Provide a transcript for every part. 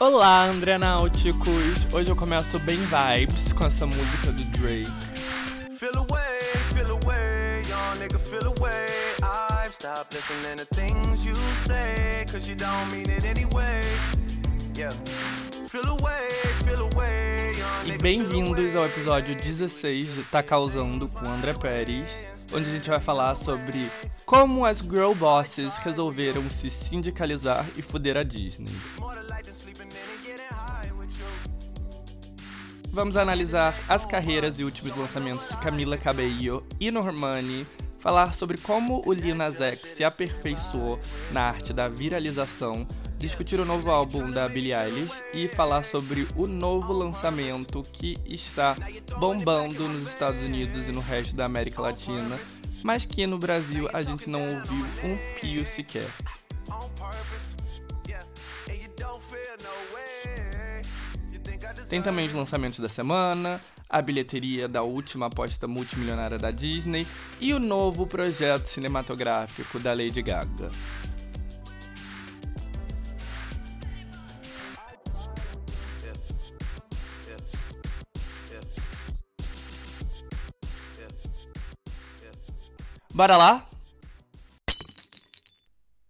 Olá, André Náuticos! Hoje eu começo bem vibes com essa música do Drake. Feel away, feel away, young nigga, feel away. I've stopped listening to things you say, cause you don't mean it anyway. Yeah. Feel away, feel away, young E bem-vindos ao episódio 16 de Tá Causando com André Pérez, onde a gente vai falar sobre como as girl bosses resolveram se sindicalizar e fuder a Disney. Vamos analisar as carreiras e últimos lançamentos de Camila Cabello e Normani, falar sobre como o Lil Nas X se aperfeiçoou na arte da viralização, discutir o novo álbum da Billie Eilish e falar sobre o novo lançamento que está bombando nos Estados Unidos e no resto da América Latina, mas que no Brasil a gente não ouviu um pio sequer. Tem também os lançamentos da semana, a bilheteria da última aposta multimilionária da Disney e o novo projeto cinematográfico da Lady Gaga. Bora lá?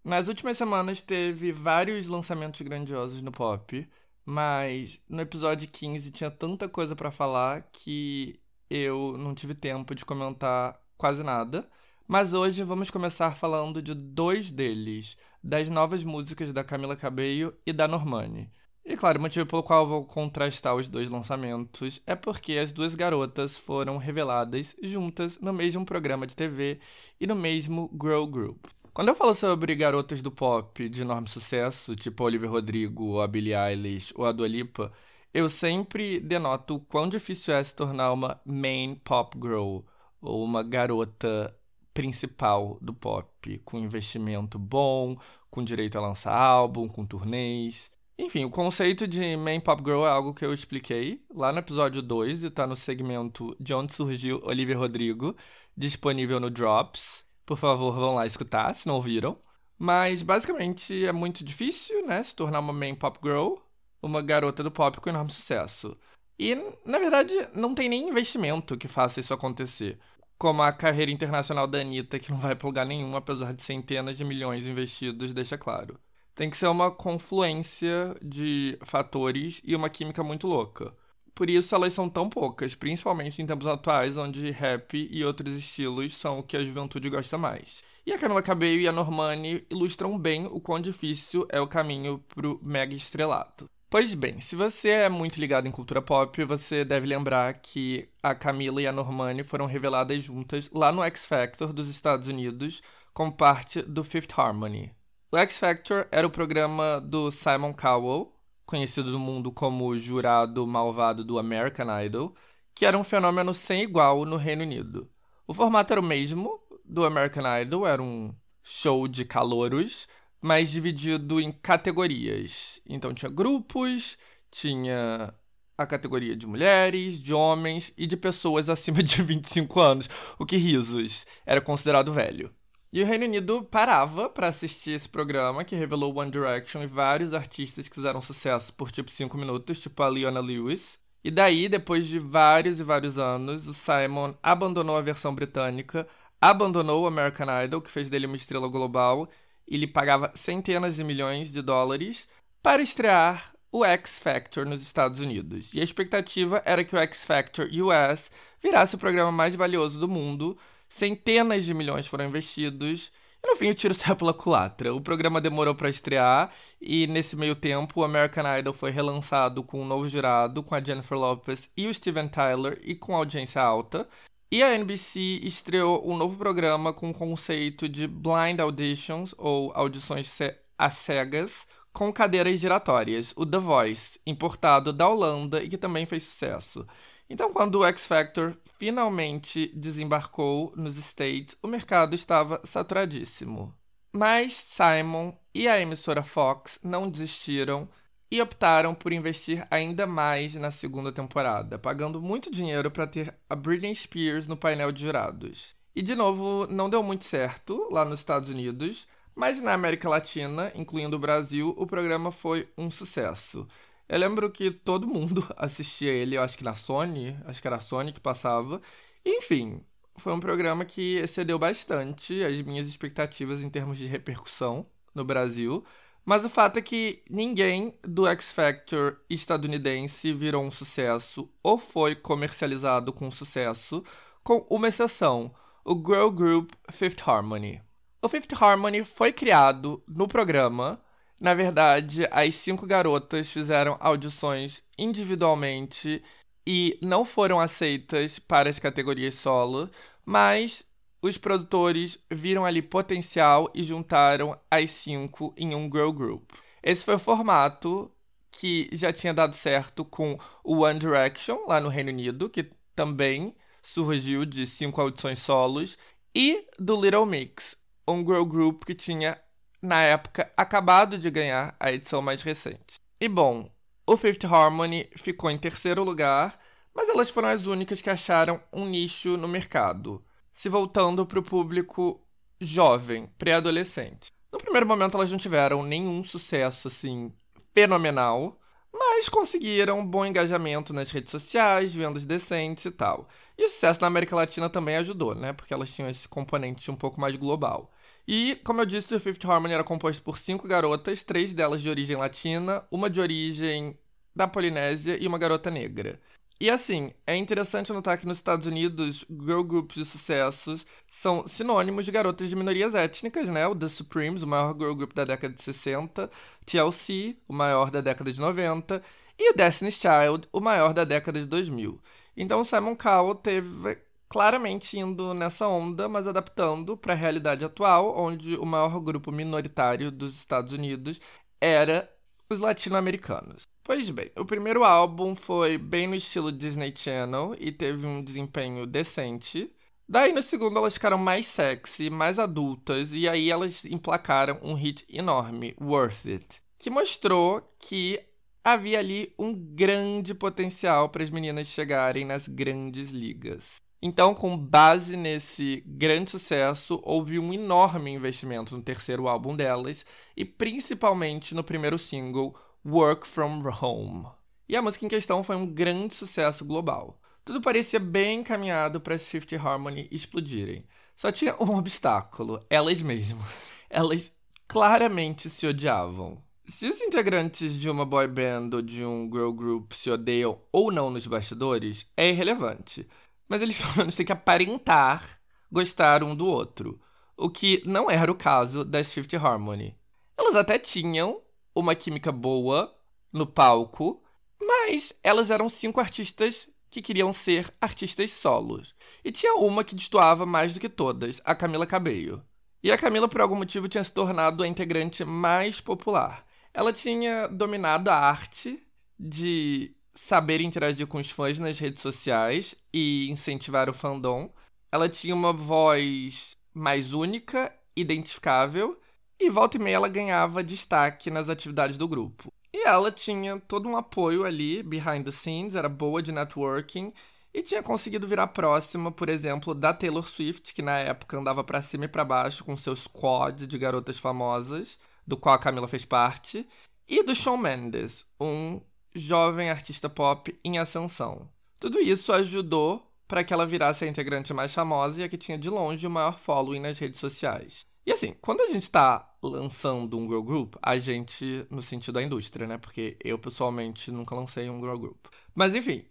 Nas últimas semanas teve vários lançamentos grandiosos no pop. Mas no episódio 15 tinha tanta coisa para falar que eu não tive tempo de comentar quase nada. Mas hoje vamos começar falando de dois deles, das novas músicas da Camila Cabello e da Normani. E claro, o motivo pelo qual vou contrastar os dois lançamentos é porque as duas garotas foram reveladas juntas no mesmo programa de TV e no mesmo Grow Group. Quando eu falo sobre garotas do pop de enorme sucesso, tipo a Olivia Rodrigo, a Billie Eilish, ou a Dua Lipa, eu sempre denoto o quão difícil é se tornar uma main pop girl, ou uma garota principal do pop, com investimento bom, com direito a lançar álbum, com turnês. Enfim, o conceito de main pop girl é algo que eu expliquei lá no episódio 2 e tá no segmento de onde surgiu Olivia Rodrigo, disponível no Drops. Por favor, vão lá escutar, se não ouviram. Mas basicamente é muito difícil, né? Se tornar uma main pop girl, uma garota do pop com enorme sucesso. E, na verdade, não tem nem investimento que faça isso acontecer. Como a carreira internacional da Anitta, que não vai pra lugar nenhum, apesar de centenas de milhões investidos, deixa claro. Tem que ser uma confluência de fatores e uma química muito louca. Por isso elas são tão poucas, principalmente em tempos atuais, onde rap e outros estilos são o que a juventude gosta mais. E a Camila Cabello e a Normani ilustram bem o quão difícil é o caminho pro mega estrelato. Pois bem, se você é muito ligado em cultura pop, você deve lembrar que a Camila e a Normani foram reveladas juntas lá no X Factor dos Estados Unidos como parte do Fifth Harmony. O X Factor era o programa do Simon Cowell, conhecido no mundo como jurado malvado do American Idol, que era um fenômeno sem igual no Reino Unido. O formato era o mesmo do American Idol, era um show de calouros, mas dividido em categorias. Então tinha grupos, tinha a categoria de mulheres, de homens e de pessoas acima de 25 anos, o que risos era considerado velho. E o Reino Unido parava para assistir esse programa que revelou One Direction e vários artistas que fizeram sucesso por tipo 5 minutos, tipo a Leona Lewis. E daí, depois de vários e vários anos, o Simon abandonou a versão britânica, abandonou o American Idol, que fez dele uma estrela global, e lhe pagava centenas de milhões de dólares para estrear o X Factor nos Estados Unidos. E a expectativa era que o X Factor US virasse o programa mais valioso do mundo, centenas de milhões foram investidos. E no fim o tiro saiu pela culatra. O programa demorou para estrear e nesse meio tempo o American Idol foi relançado com um novo jurado, com a Jennifer Lopez e o Steven Tyler e com audiência alta. E a NBC estreou um novo programa com o conceito de blind auditions ou audições às cegas com cadeiras giratórias, o The Voice, importado da Holanda e que também fez sucesso. Então, quando o X Factor finalmente desembarcou nos States, o mercado estava saturadíssimo. Mas Simon e a emissora Fox não desistiram e optaram por investir ainda mais na segunda temporada, pagando muito dinheiro para ter a Britney Spears no painel de jurados. E de novo, não deu muito certo lá nos Estados Unidos, Mas na América Latina, incluindo o Brasil, o programa foi um sucesso. Eu lembro que todo mundo assistia ele, eu acho que na Sony, acho que era a Sony que passava. Enfim, foi um programa que excedeu bastante as minhas expectativas em termos de repercussão no Brasil. Mas o fato é que ninguém do X Factor estadunidense virou um sucesso ou foi comercializado com sucesso, com uma exceção: o girl group Fifth Harmony. O Fifth Harmony foi criado no programa. Na verdade, as cinco garotas fizeram audições individualmente e não foram aceitas para as categorias solo, mas os produtores viram ali potencial e juntaram as cinco em um girl group. Esse foi o formato que já tinha dado certo com o One Direction lá no Reino Unido, que também surgiu de cinco audições solos, e do Little Mix, um girl group que tinha na época acabado de ganhar a edição mais recente. E bom, o Fifth Harmony ficou em terceiro lugar, mas elas foram as únicas que acharam um nicho no mercado se voltando para o público jovem, pré-adolescente. No primeiro momento, elas não tiveram nenhum sucesso assim fenomenal, mas conseguiram um bom engajamento nas redes sociais, vendas decentes e tal. E o sucesso na América Latina também ajudou, né? Porque elas tinham esse componente um pouco mais global. E, como eu disse, o Fifth Harmony era composto por cinco garotas, três delas de origem latina, uma de origem da Polinésia e uma garota negra. E assim, é interessante notar que nos Estados Unidos, girl groups de sucessos são sinônimos de garotas de minorias étnicas, né? O The Supremes, o maior girl group da década de 60, TLC, o maior da década de 90, e o Destiny's Child, o maior da década de 2000. Então, Simon Cowell teve claramente indo nessa onda, mas adaptando para a realidade atual, onde o maior grupo minoritário dos Estados Unidos era os latino-americanos. Pois bem, o primeiro álbum foi bem no estilo Disney Channel e teve um desempenho decente. Daí no segundo elas ficaram mais sexy, mais adultas, e aí elas emplacaram um hit enorme, Worth It, que mostrou que havia ali um grande potencial para as meninas chegarem nas grandes ligas. Então, com base nesse grande sucesso, houve um enorme investimento no terceiro álbum delas e principalmente no primeiro single, Work From Home. E a música em questão foi um grande sucesso global. Tudo parecia bem encaminhado para as Fifth Harmony explodirem. Só tinha um obstáculo: elas mesmas. Elas claramente se odiavam. Se os integrantes de uma boy band ou de um girl group se odeiam ou não nos bastidores, é irrelevante. Mas eles pelo menos têm que aparentar gostar um do outro. O que não era o caso das Fifth Harmony. Elas até tinham uma química boa no palco, mas elas eram cinco artistas que queriam ser artistas solos. E tinha uma que destoava mais do que todas, a Camila Cabello. E a Camila, por algum motivo, tinha se tornado a integrante mais popular. Ela tinha dominado a arte de saber interagir com os fãs nas redes sociais e incentivar o fandom. Ela tinha uma voz mais única, identificável, e volta e meia ela ganhava destaque nas atividades do grupo. E ela tinha todo um apoio ali, behind the scenes, era boa de networking e tinha conseguido virar próxima, por exemplo, da Taylor Swift, que na época andava para cima e para baixo com seu squad de garotas famosas, do qual a Camila fez parte, e do Shawn Mendes, um jovem artista pop em ascensão. Tudo isso ajudou para que ela virasse a integrante mais famosa e a que tinha de longe o maior following nas redes sociais. E assim, quando a gente está lançando um girl group, a gente, no sentido da indústria, né? Porque eu pessoalmente nunca lancei um girl group. Mas enfim,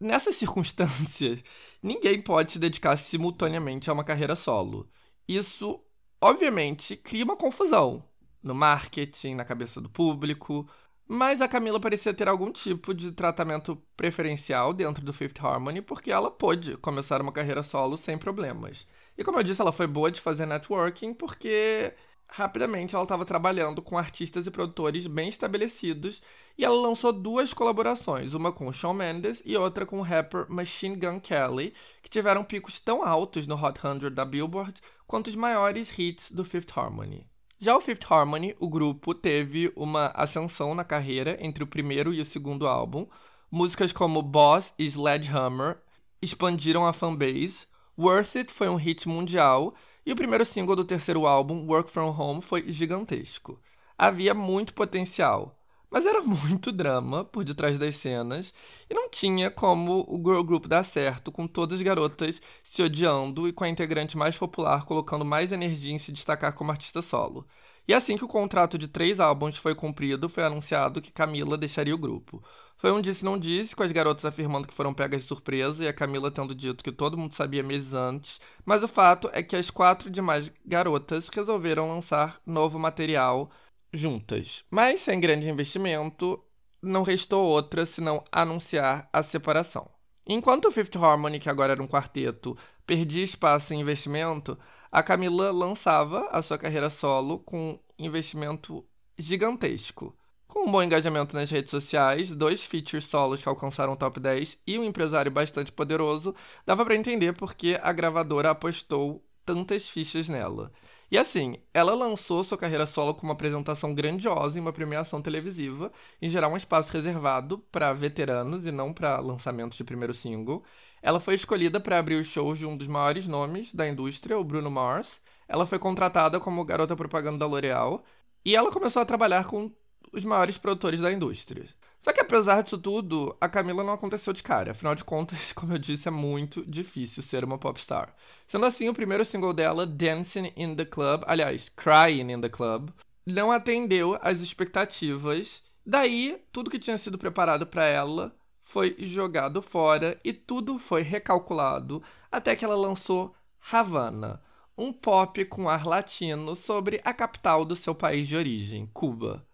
nessas circunstâncias, ninguém pode se dedicar simultaneamente a uma carreira solo. Isso, obviamente, cria uma confusão no marketing, na cabeça do público. Mas a Camila parecia ter algum tipo de tratamento preferencial dentro do Fifth Harmony, porque ela pôde começar uma carreira solo sem problemas. E como eu disse, ela foi boa de fazer networking porque rapidamente ela estava trabalhando com artistas e produtores bem estabelecidos e ela lançou duas colaborações, uma com o Shawn Mendes e outra com o rapper Machine Gun Kelly, que tiveram picos tão altos no Hot 100 da Billboard quanto os maiores hits do Fifth Harmony. Já o Fifth Harmony, o grupo teve uma ascensão na carreira entre o primeiro e o segundo álbum. Músicas como Boss e Sledgehammer expandiram a fanbase, Worth It foi um hit mundial e o primeiro single do terceiro álbum, Work From Home, foi gigantesco. Havia muito potencial, mas era muito drama por detrás das cenas e não tinha como o girl group dar certo com todas as garotas se odiando e com a integrante mais popular colocando mais energia em se destacar como artista solo. E assim que o contrato de três álbuns foi cumprido, foi anunciado que Camila deixaria o grupo. Foi um disse-não disse, com as garotas afirmando que foram pegas de surpresa e a Camila tendo dito que todo mundo sabia meses antes, mas o fato é que as quatro demais garotas resolveram lançar novo material juntas. Mas sem grande investimento, não restou outra senão anunciar a separação. Enquanto o Fifth Harmony, que agora era um quarteto, perdia espaço em investimento, a Camila lançava a sua carreira solo com investimento gigantesco. Com um bom engajamento nas redes sociais, dois features solos que alcançaram o top 10 e um empresário bastante poderoso, dava para entender por que a gravadora apostou tantas fichas nela. E assim, ela lançou sua carreira solo com uma apresentação grandiosa em uma premiação televisiva, em geral um espaço reservado para veteranos e não para lançamentos de primeiro single. Ela foi escolhida para abrir os shows de um dos maiores nomes da indústria, o Bruno Mars. Ela foi contratada como garota propaganda da L'Oréal e ela começou a trabalhar com os maiores produtores da indústria. Só que apesar disso tudo, a Camila não aconteceu de cara. Afinal de contas, como eu disse, é muito difícil ser uma popstar. Sendo assim, o primeiro single dela, Dancing in the Club, aliás, Crying in the Club, não atendeu às expectativas. Daí, tudo que tinha sido preparado para ela foi jogado fora e tudo foi recalculado até que ela lançou Havana, um pop com ar latino sobre a capital do seu país de origem, Cuba.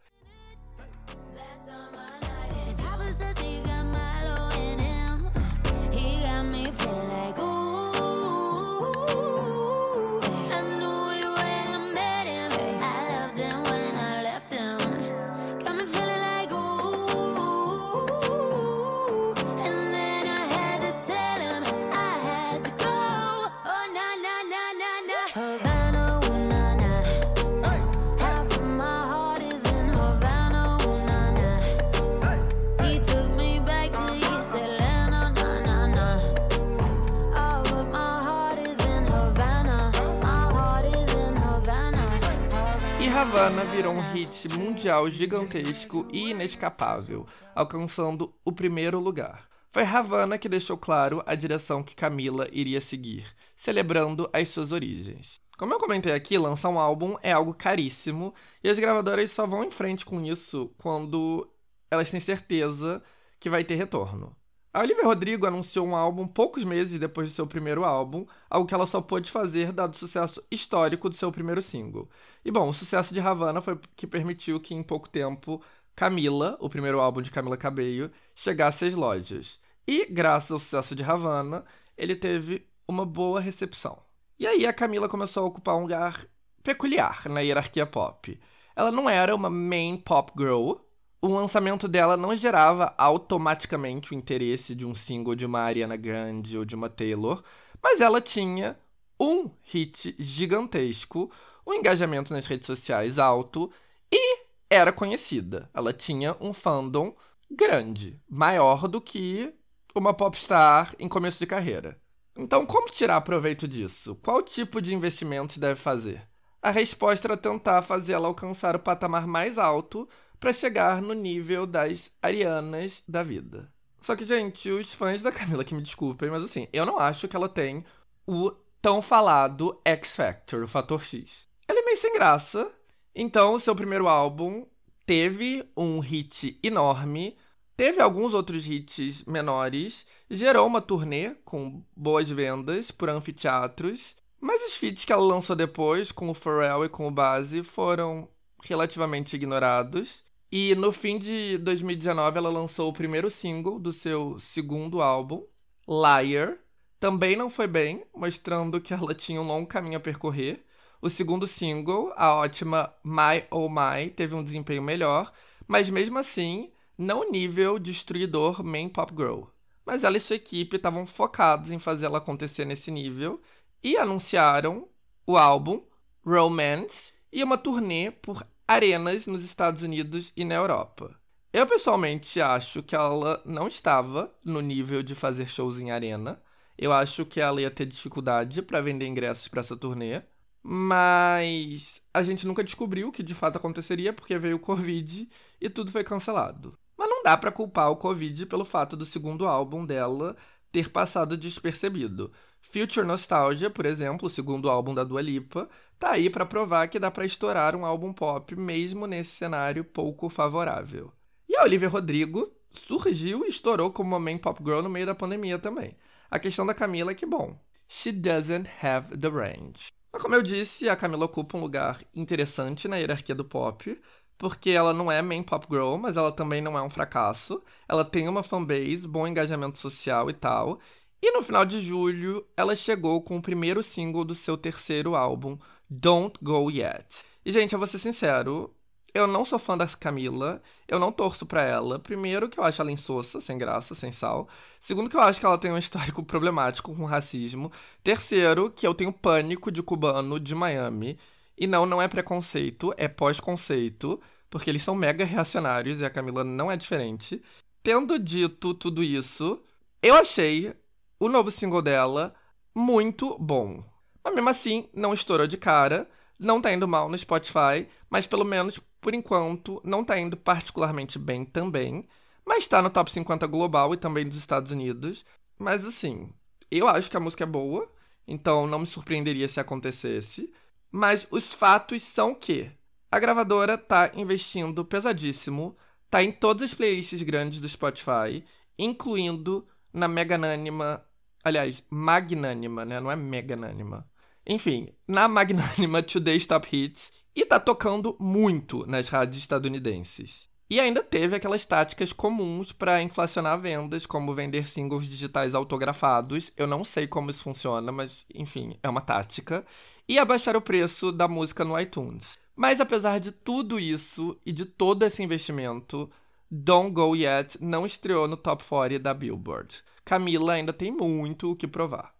Havana virou um hit mundial gigantesco e inescapável, alcançando o primeiro lugar. Foi Havana que deixou claro a direção que Camila iria seguir, celebrando as suas origens. Como eu comentei aqui, lançar um álbum é algo caríssimo e as gravadoras só vão em frente com isso quando elas têm certeza que vai ter retorno. A Olivia Rodrigo anunciou um álbum poucos meses depois do seu primeiro álbum, algo que ela só pôde fazer dado o sucesso histórico do seu primeiro single. E bom, o sucesso de Havana foi que permitiu que em pouco tempo Camila, o primeiro álbum de Camila Cabello, chegasse às lojas. E graças ao sucesso de Havana, ele teve uma boa recepção. E aí a Camila começou a ocupar um lugar peculiar na hierarquia pop. Ela não era uma main pop girl, o lançamento dela não gerava automaticamente o interesse de um single de uma Ariana Grande ou de uma Taylor, mas ela tinha um hit gigantesco, um engajamento nas redes sociais alto e era conhecida. Ela tinha um fandom grande, maior do que uma popstar em começo de carreira. Então, como tirar proveito disso? Qual tipo de investimento se deve fazer? A resposta era tentar fazer ela alcançar o patamar mais alto para chegar no nível das Arianas da vida. Só que, gente, os fãs da Camila que me desculpem, mas assim, eu não acho que ela tem o tão falado X Factor, o fator X. Ela é meio sem graça. Então, o seu primeiro álbum teve um hit enorme, teve alguns outros hits menores, gerou uma turnê com boas vendas por anfiteatros, mas os feats que ela lançou depois, com o Pharrell e com o Base, foram relativamente ignorados. E no fim de 2019 ela lançou o primeiro single do seu segundo álbum, Liar. Também não foi bem, mostrando que ela tinha um longo caminho a percorrer. O segundo single, a ótima My Oh My, teve um desempenho melhor, mas mesmo assim, não nível destruidor main pop girl. Mas ela e sua equipe estavam focados em fazer ela acontecer nesse nível e anunciaram o álbum Romance e uma turnê por arenas nos Estados Unidos e na Europa. Eu pessoalmente acho que ela não estava no nível de fazer shows em arena. Eu acho que ela ia ter dificuldade para vender ingressos para essa turnê. Mas a gente nunca descobriu o que de fato aconteceria porque veio o Covid e tudo foi cancelado. Mas não dá para culpar o Covid pelo fato do segundo álbum dela ter passado despercebido. Future Nostalgia, por exemplo, o segundo álbum da Dua Lipa, tá aí para provar que dá para estourar um álbum pop mesmo nesse cenário pouco favorável. E a Olivia Rodrigo surgiu e estourou como uma main pop girl no meio da pandemia também. A questão da Camila é que, bom, she doesn't have the range. Mas como eu disse, a Camila ocupa um lugar interessante na hierarquia do pop, porque ela não é main pop girl, mas ela também não é um fracasso. Ela tem uma fanbase, bom engajamento social e tal. E no final de julho, ela chegou com o primeiro single do seu terceiro álbum, Don't Go Yet. E, gente, eu vou ser sincero, eu não sou fã da Camila, eu não torço pra ela. Primeiro, que eu acho ela insossa, sem graça, sem sal. Segundo, que eu acho que ela tem um histórico problemático com racismo. Terceiro, que eu tenho pânico de cubano de Miami. E não, não é preconceito, é pós-conceito, porque eles são mega reacionários e a Camila não é diferente. Tendo dito tudo isso, eu achei o novo single dela muito bom. Mas mesmo assim, não estourou de cara, não tá indo mal no Spotify, mas pelo menos por enquanto não tá indo particularmente bem também. Mas tá no top 50 global e também dos Estados Unidos. Mas assim, eu acho que a música é boa, então não me surpreenderia se acontecesse. Mas os fatos são que a gravadora tá investindo pesadíssimo, tá em todas as playlists grandes do Spotify, incluindo na meganânima Aliás, magnânima, né? Não é meganânima. Enfim, na magnânima Today's Top Hits e tá tocando muito nas rádios estadunidenses. E ainda teve aquelas táticas comuns para inflacionar vendas, como vender singles digitais autografados. Eu não sei como isso funciona, mas enfim, é uma tática. E abaixar o preço da música no iTunes. Mas apesar de tudo isso e de todo esse investimento, Don't Go Yet não estreou no top 40 da Billboard. Camila ainda tem muito o que provar.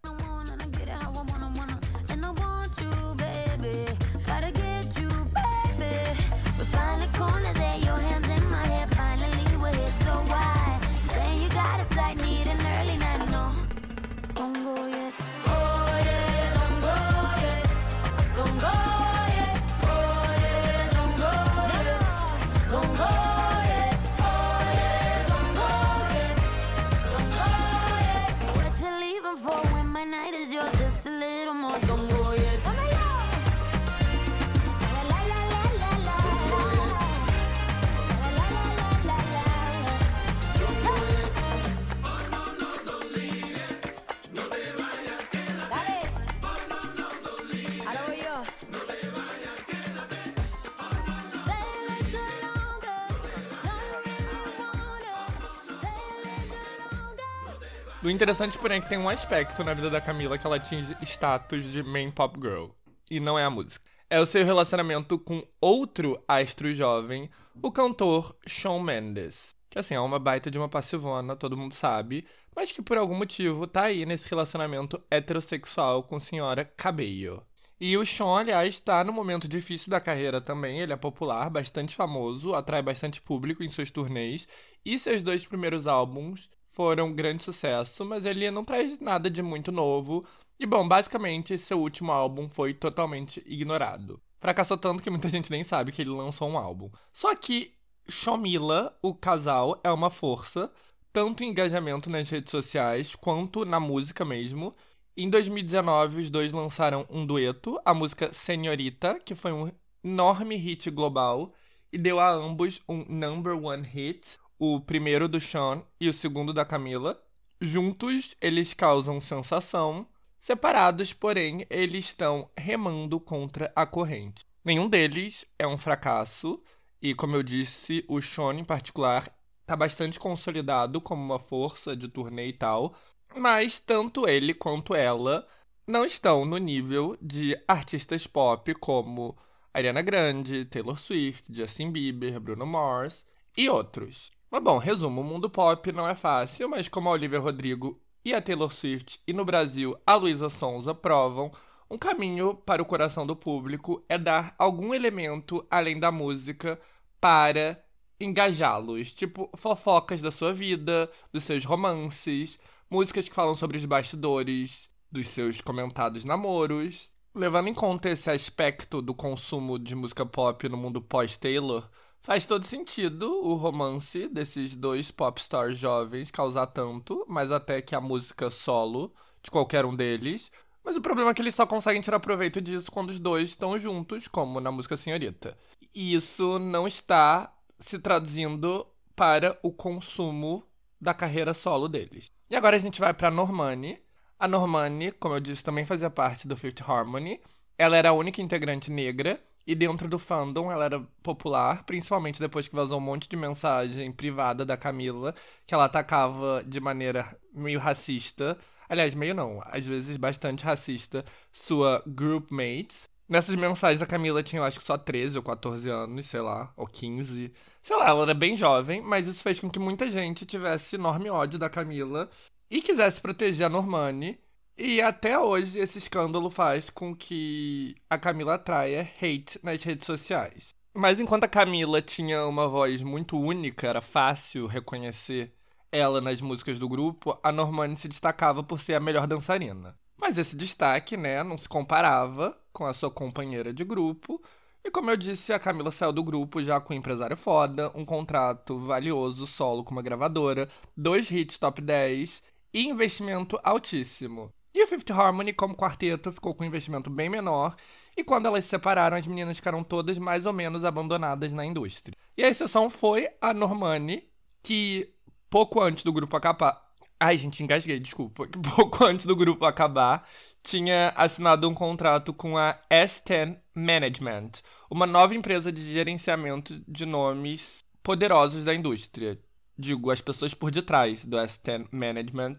O interessante, porém, é que tem um aspecto na vida da Camila que ela atinge status de main pop girl. E não é a música. É o seu relacionamento com outro astro jovem, o cantor Shawn Mendes. Que assim, é uma baita de uma passivona, todo mundo sabe, mas que por algum motivo tá aí nesse relacionamento heterossexual com senhora Cabello. E o Sean, aliás, está no momento difícil da carreira também. Ele é popular, bastante famoso, atrai bastante público em suas turnês. E seus dois primeiros álbuns foram um grande sucesso, mas ele não traz nada de muito novo. E bom, basicamente, seu último álbum foi totalmente ignorado. Fracassou tanto que muita gente nem sabe que ele lançou um álbum. Só que Shomila, o casal, é uma força, tanto em engajamento nas redes sociais quanto na música mesmo. Em 2019, os dois lançaram um dueto, a música Senhorita, que foi um enorme hit global e deu a ambos um number one hit, o primeiro do Sean e o segundo da Camila. Juntos, eles causam sensação. Separados, porém, eles estão remando contra a corrente. Nenhum deles é um fracasso, e como eu disse, o Sean em particular está bastante consolidado como uma força de turnê e tal, mas tanto ele quanto ela não estão no nível de artistas pop como Ariana Grande, Taylor Swift, Justin Bieber, Bruno Mars e outros. Mas bom, resumo, o mundo pop não é fácil, mas como a Olivia Rodrigo e a Taylor Swift e no Brasil a Luísa Sonza provam, um caminho para o coração do público é dar algum elemento além da música para engajá-los, tipo fofocas da sua vida, dos seus romances, músicas que falam sobre os bastidores dos seus comentados namoros. levando em conta esse aspecto do consumo de música pop no mundo pós-Taylor, faz todo sentido o romance desses dois pop stars jovens causar tanto, mas até que a música solo de qualquer um deles. Mas o problema é que eles só conseguem tirar proveito disso quando os dois estão juntos, como na música Senhorita. E isso não está se traduzindo para o consumo da carreira solo deles. E agora a gente vai para Normani. A Normani, como eu disse, também fazia parte do Fifth Harmony. Ela era a única integrante negra e dentro do fandom ela era popular, principalmente depois que vazou um monte de mensagem privada da Camila que ela atacava de maneira meio racista. Aliás, meio não, às vezes bastante racista, sua groupmate. Nessas mensagens a Camila tinha, eu acho que só 13 ou 14 anos, sei lá, ou 15. Sei lá, ela era bem jovem, mas isso fez com que muita gente tivesse enorme ódio da Camila e quisesse proteger a Normani. E até hoje esse escândalo faz com que a Camila atraia hate nas redes sociais. Mas enquanto a Camila tinha uma voz muito única, era fácil reconhecer ela nas músicas do grupo, a Normani se destacava por ser a melhor dançarina. Mas esse destaque, né, não se comparava com a sua companheira de grupo. E como eu disse, a Camila saiu do grupo já com um empresário foda, um contrato valioso solo com uma gravadora, dois hits top 10 e investimento altíssimo. E o Fifth Harmony, como quarteto, ficou com um investimento bem menor, e quando elas se separaram, as meninas ficaram todas mais ou menos abandonadas na indústria. E a exceção foi a Normani, que pouco antes do grupo acabar. Ai, gente, engasguei, desculpa. Pouco antes do grupo acabar, tinha assinado um contrato com a S10 Management, uma nova empresa de gerenciamento de nomes poderosos da indústria digo, as pessoas por detrás do S10 Management.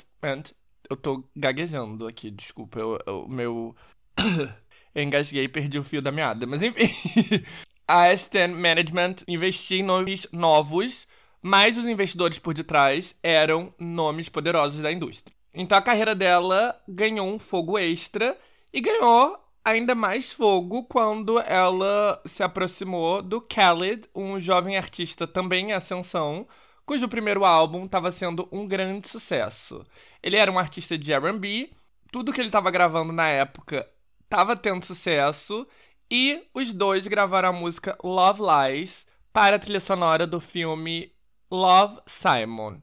Eu tô gaguejando aqui, desculpa, o meu. eu engasguei e perdi o fio da meada, mas enfim. a S10 Management investia em nomes novos, mas os investidores por detrás eram nomes poderosos da indústria. Então a carreira dela ganhou um fogo extra e ganhou ainda mais fogo quando ela se aproximou do Khaled, um jovem artista também em ascensão, cujo primeiro álbum estava sendo um grande sucesso. Ele era um artista de R&B, tudo que ele estava gravando na época estava tendo sucesso e os dois gravaram a música Love Lies para a trilha sonora do filme Love Simon.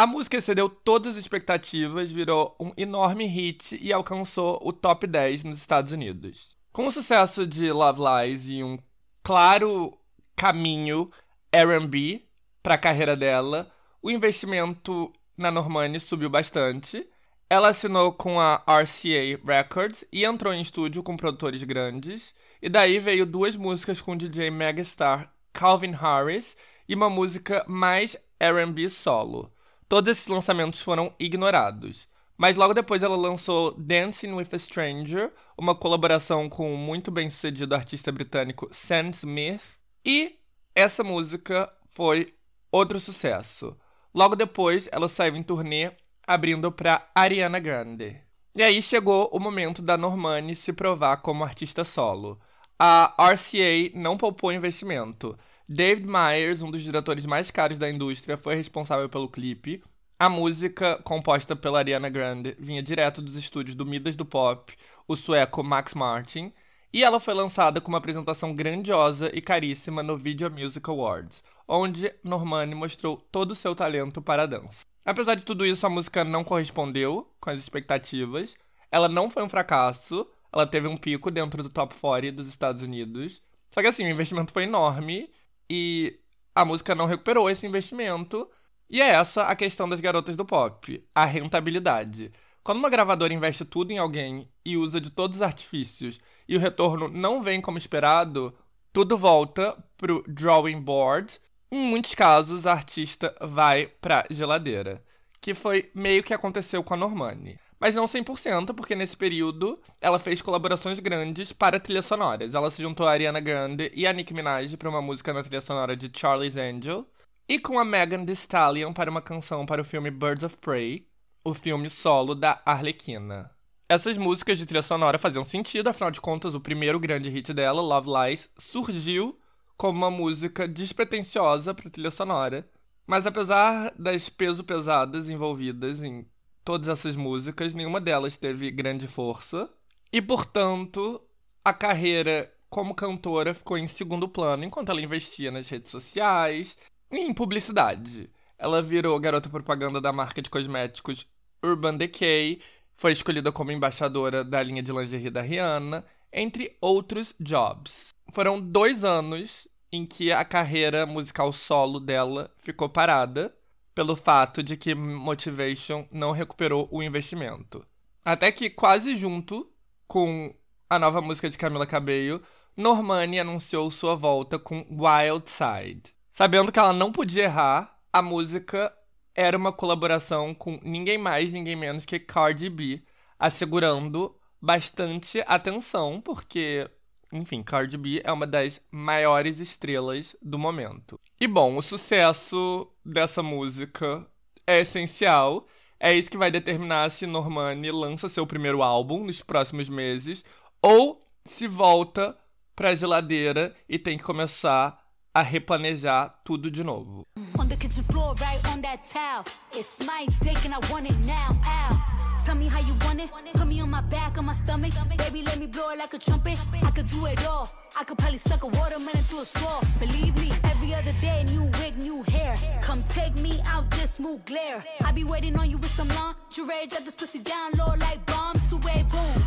A música excedeu todas as expectativas, virou um enorme hit e alcançou o top 10 nos Estados Unidos. Com o sucesso de Love Lies e um claro caminho R&B para a carreira dela, o investimento na Normani subiu bastante. Ela assinou com a RCA Records e entrou em estúdio com produtores grandes. E daí veio duas músicas com o DJ megastar Calvin Harris e uma música mais R&B solo. Todos esses lançamentos foram ignorados. Mas logo depois ela lançou Dancing with a Stranger, uma colaboração com o muito bem sucedido artista britânico Sam Smith, e essa música foi outro sucesso. Logo depois ela saiu em turnê abrindo para Ariana Grande. E aí chegou o momento da Normani se provar como artista solo. A RCA não poupou investimento. David Myers, um dos diretores mais caros da indústria, foi responsável pelo clipe. A música, composta pela Ariana Grande, vinha direto dos estúdios do Midas do Pop, o sueco Max Martin, e ela foi lançada com uma apresentação grandiosa e caríssima no Video Music Awards, onde Normani mostrou todo o seu talento para a dança. Apesar de tudo isso, a música não correspondeu com as expectativas. Ela não foi um fracasso, ela teve um pico dentro do top 40 dos Estados Unidos. Só que assim, o investimento foi enorme e a música não recuperou esse investimento. E é essa a questão das garotas do pop, a rentabilidade. Quando uma gravadora investe tudo em alguém e usa de todos os artifícios e o retorno não vem como esperado, tudo volta pro drawing board Em muitos casos, a artista vai pra geladeira, que foi meio que aconteceu com a Normani. Mas não 100%, porque nesse período ela fez colaborações grandes para trilhas sonoras. Ela se juntou a Ariana Grande e a Nicki Minaj para uma música na trilha sonora de Charlie's Angel, e com a Megan Thee Stallion para uma canção para o filme Birds of Prey, o filme solo da Arlequina. Essas músicas de trilha sonora faziam sentido, afinal de contas, o primeiro grande hit dela, Love Lies, surgiu como uma música despretensiosa para trilha sonora. Mas apesar das peso pesadas envolvidas em todas essas músicas, nenhuma delas teve grande força. E, portanto, a carreira como cantora ficou em segundo plano enquanto ela investia nas redes sociais e em publicidade. Ela virou garota propaganda da marca de cosméticos Urban Decay foi escolhida como embaixadora da linha de lingerie da Rihanna, entre outros jobs. Foram dois anos em que a carreira musical solo dela ficou parada pelo fato de que Motivation não recuperou o investimento. Até que, quase junto com a nova música de Camila Cabello, Normani anunciou sua volta com Wild Side. Sabendo que ela não podia errar, a música era uma colaboração com ninguém mais, ninguém menos que Cardi B, assegurando bastante atenção, porque, enfim, Cardi B é uma das maiores estrelas do momento. E bom, o sucesso dessa música é essencial. É isso que vai determinar se Normani lança seu primeiro álbum nos próximos meses ou se volta pra geladeira e tem que começar a replanejar tudo de novo. On the kitchen floor, right on that towel. It's my dick and I want it now. Ow. Tell me how you want it. Put me on my back, on my stomach. Baby, let me blow it like a trumpet. I could do it all. I could probably suck a watermelon through a straw. Believe me, every other day, new wig, new hair. Come take me out this smooth glare. I be waiting on you with some lingerie. Drop this pussy down low like bombs. Suede boom.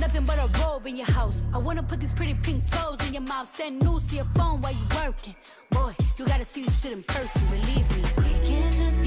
Nothing but a robe in your house. I wanna put these pretty pink toes in your mouth. Send news to your phone while you working. Boy, you gotta see this shit in person, believe me. We can't just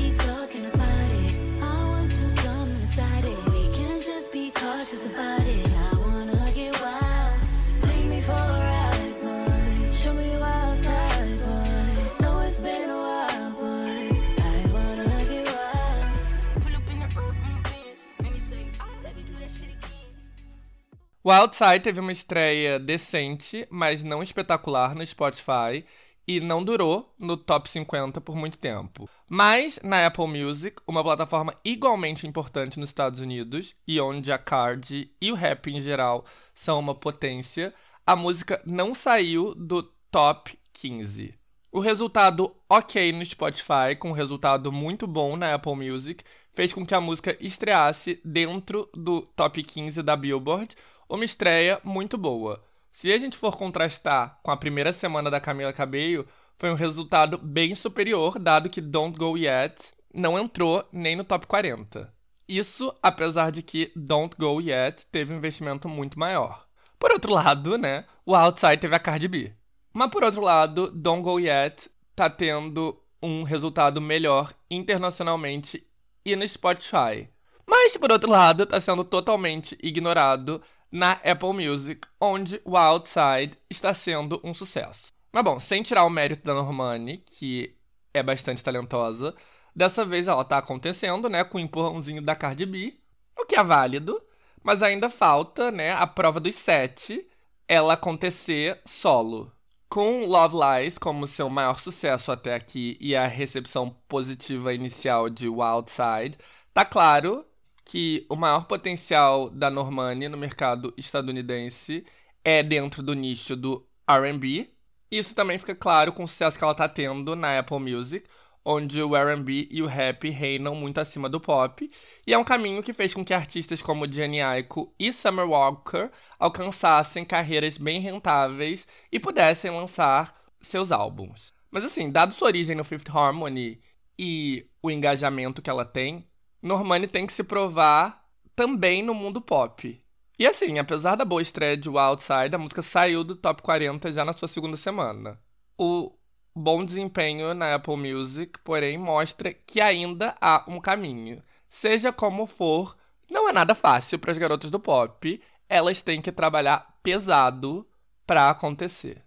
Wildside teve uma estreia decente, mas não espetacular no Spotify e não durou no top 50 por muito tempo. Mas na Apple Music, uma plataforma igualmente importante nos Estados Unidos e onde a card e o rap em geral são uma potência, a música não saiu do top 15. O resultado ok no Spotify, com um resultado muito bom na Apple Music, fez com que a música estreasse dentro do top 15 da Billboard, uma estreia muito boa. Se a gente for contrastar com a primeira semana da Camila Cabello, foi um resultado bem superior, dado que Don't Go Yet não entrou nem no top 40. Isso apesar de que Don't Go Yet teve um investimento muito maior. Por outro lado, né, o Outside teve a Cardi B. Mas por outro lado, Don't Go Yet tá tendo um resultado melhor internacionalmente e no Spotify. Mas por outro lado, tá sendo totalmente ignorado na Apple Music, onde o Outside está sendo um sucesso. Mas bom, sem tirar o mérito da Normani, que é bastante talentosa, dessa vez ela tá acontecendo, né, com o empurrãozinho da Cardi B, o que é válido, mas ainda falta, né, a prova dos sete, ela acontecer solo. Com Love Lies como seu maior sucesso até aqui e a recepção positiva inicial de Wild Side, tá claro que o maior potencial da Normani no mercado estadunidense é dentro do nicho do R&B. Isso também fica claro com o sucesso que ela está tendo na Apple Music, onde o R&B e o rap reinam muito acima do pop, e é um caminho que fez com que artistas como Jenny Aiko e Summer Walker alcançassem carreiras bem rentáveis e pudessem lançar seus álbuns. Mas assim, dado sua origem no Fifth Harmony e o engajamento que ela tem, Normani tem que se provar também no mundo pop. E assim, apesar da boa estreia de Wild Side, a música saiu do top 40 já na sua segunda semana. O bom desempenho na Apple Music, porém, mostra que ainda há um caminho. Seja como for, não é nada fácil para as garotas do pop. Elas têm que trabalhar pesado para acontecer.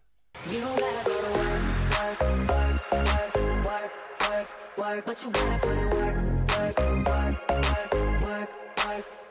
You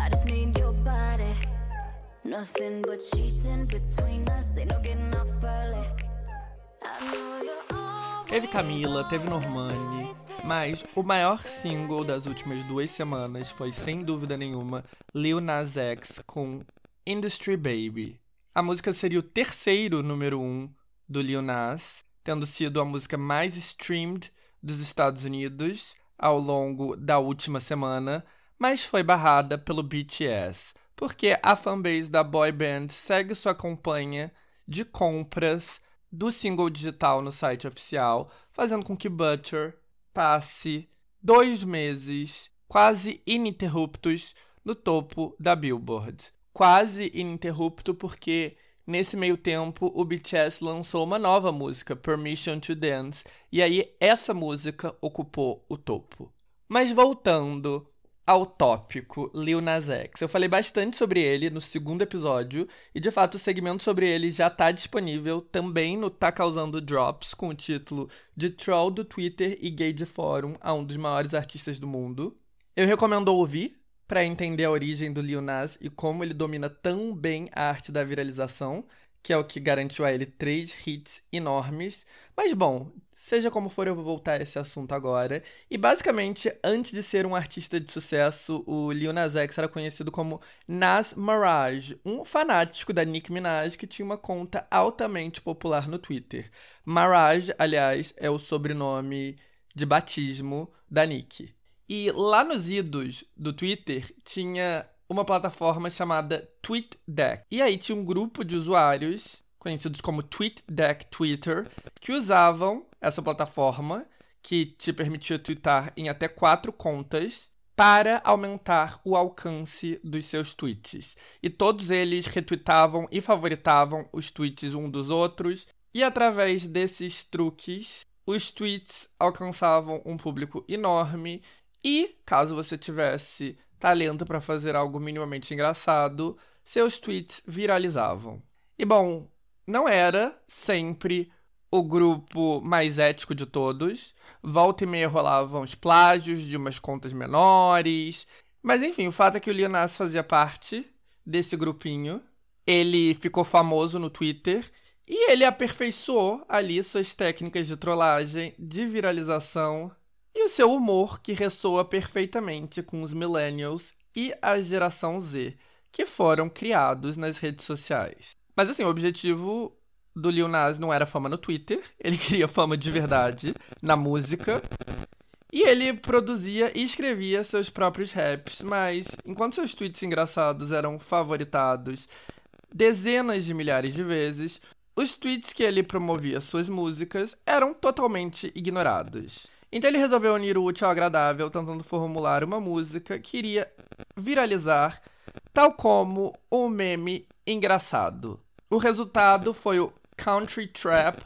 I just need your body. Nothing but sheets in between us, ain't no getting off early. I know you're Teve Camila, teve Normani, mas o maior single das últimas duas semanas foi, sem dúvida nenhuma, Lil Nas X com Industry Baby. A música seria o terceiro número um do Lil Nas, tendo sido a música mais streamed dos Estados Unidos ao longo da última semana, mas foi barrada pelo BTS, porque a fanbase da boy band segue sua campanha de compras do single digital no site oficial, fazendo com que Butcher passe dois meses quase ininterruptos no topo da Billboard. Quase ininterrupto porque nesse meio tempo o BTS lançou uma nova música, Permission to Dance, e aí essa música ocupou o topo. Mas voltando ao tópico Lil Nas X. Eu falei bastante sobre ele no segundo episódio e de fato o segmento sobre ele já está disponível também no Tá Causando Drops com o título de Troll do Twitter e Gay de Fórum a um dos maiores artistas do mundo. Eu recomendo ouvir para entender a origem do Lil Nas e como ele domina tão bem a arte da viralização, que é o que garantiu a ele três hits enormes. Mas bom, Seja como for, eu vou voltar a esse assunto agora. E basicamente, antes de ser um artista de sucesso, o Lil Nas X era conhecido como Nas Mirage, um fanático da Nicki Minaj que tinha uma conta altamente popular no Twitter. Mirage, aliás, é o sobrenome de batismo da Nicki. E lá nos idos do Twitter tinha uma plataforma chamada TweetDeck. E aí tinha um grupo de usuários conhecidos como TweetDeck Twitter, que usavam essa plataforma que te permitia twittar em até quatro contas para aumentar o alcance dos seus tweets. E todos eles retweetavam e favoritavam os tweets um dos outros, e através desses truques, os tweets alcançavam um público enorme. E caso você tivesse talento para fazer algo minimamente engraçado, seus tweets viralizavam. E bom, não era sempre o grupo mais ético de todos. Volta e meia rolavam os plágios de umas contas menores. Mas enfim, o fato é que o Lil Nas fazia parte desse grupinho. Ele ficou famoso no Twitter e ele aperfeiçoou ali suas técnicas de trollagem, de viralização e o seu humor que ressoa perfeitamente com os millennials e a geração Z, que foram criados nas redes sociais. Mas assim, o objetivo do Lil Nas não era fama no Twitter, ele queria fama de verdade na música. E ele produzia e escrevia seus próprios raps, mas enquanto seus tweets engraçados eram favoritados dezenas de milhares de vezes, os tweets que ele promovia suas músicas eram totalmente ignorados. Então ele resolveu unir o útil ao agradável, tentando formular uma música que iria viralizar, tal como um meme engraçado. O resultado foi o Country Trap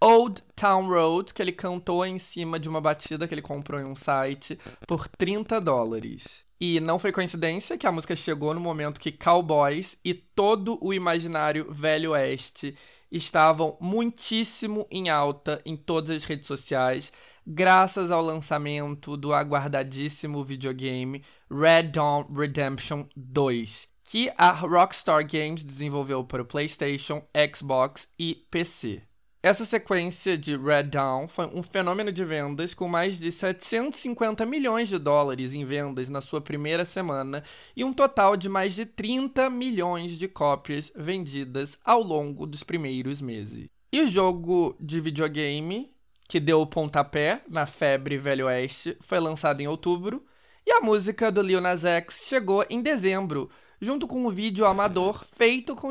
Old Town Road, que ele cantou em cima de uma batida que ele comprou em um site por 30 dólares. E não foi coincidência que a música chegou no momento que cowboys e todo o imaginário velho oeste estavam muitíssimo em alta em todas as redes sociais, graças ao lançamento do aguardadíssimo videogame Red Dawn Redemption 2, que a Rockstar Games desenvolveu para o PlayStation, Xbox e PC. Essa sequência de Red Dawn foi um fenômeno de vendas com mais de 750 milhões de dólares em vendas na sua primeira semana e um total de mais de 30 milhões de cópias vendidas ao longo dos primeiros meses. E o jogo de videogame que deu o pontapé na febre Velho Oeste foi lançado em outubro e a música do Lil Nas X chegou em dezembro, junto com um vídeo amador feito com,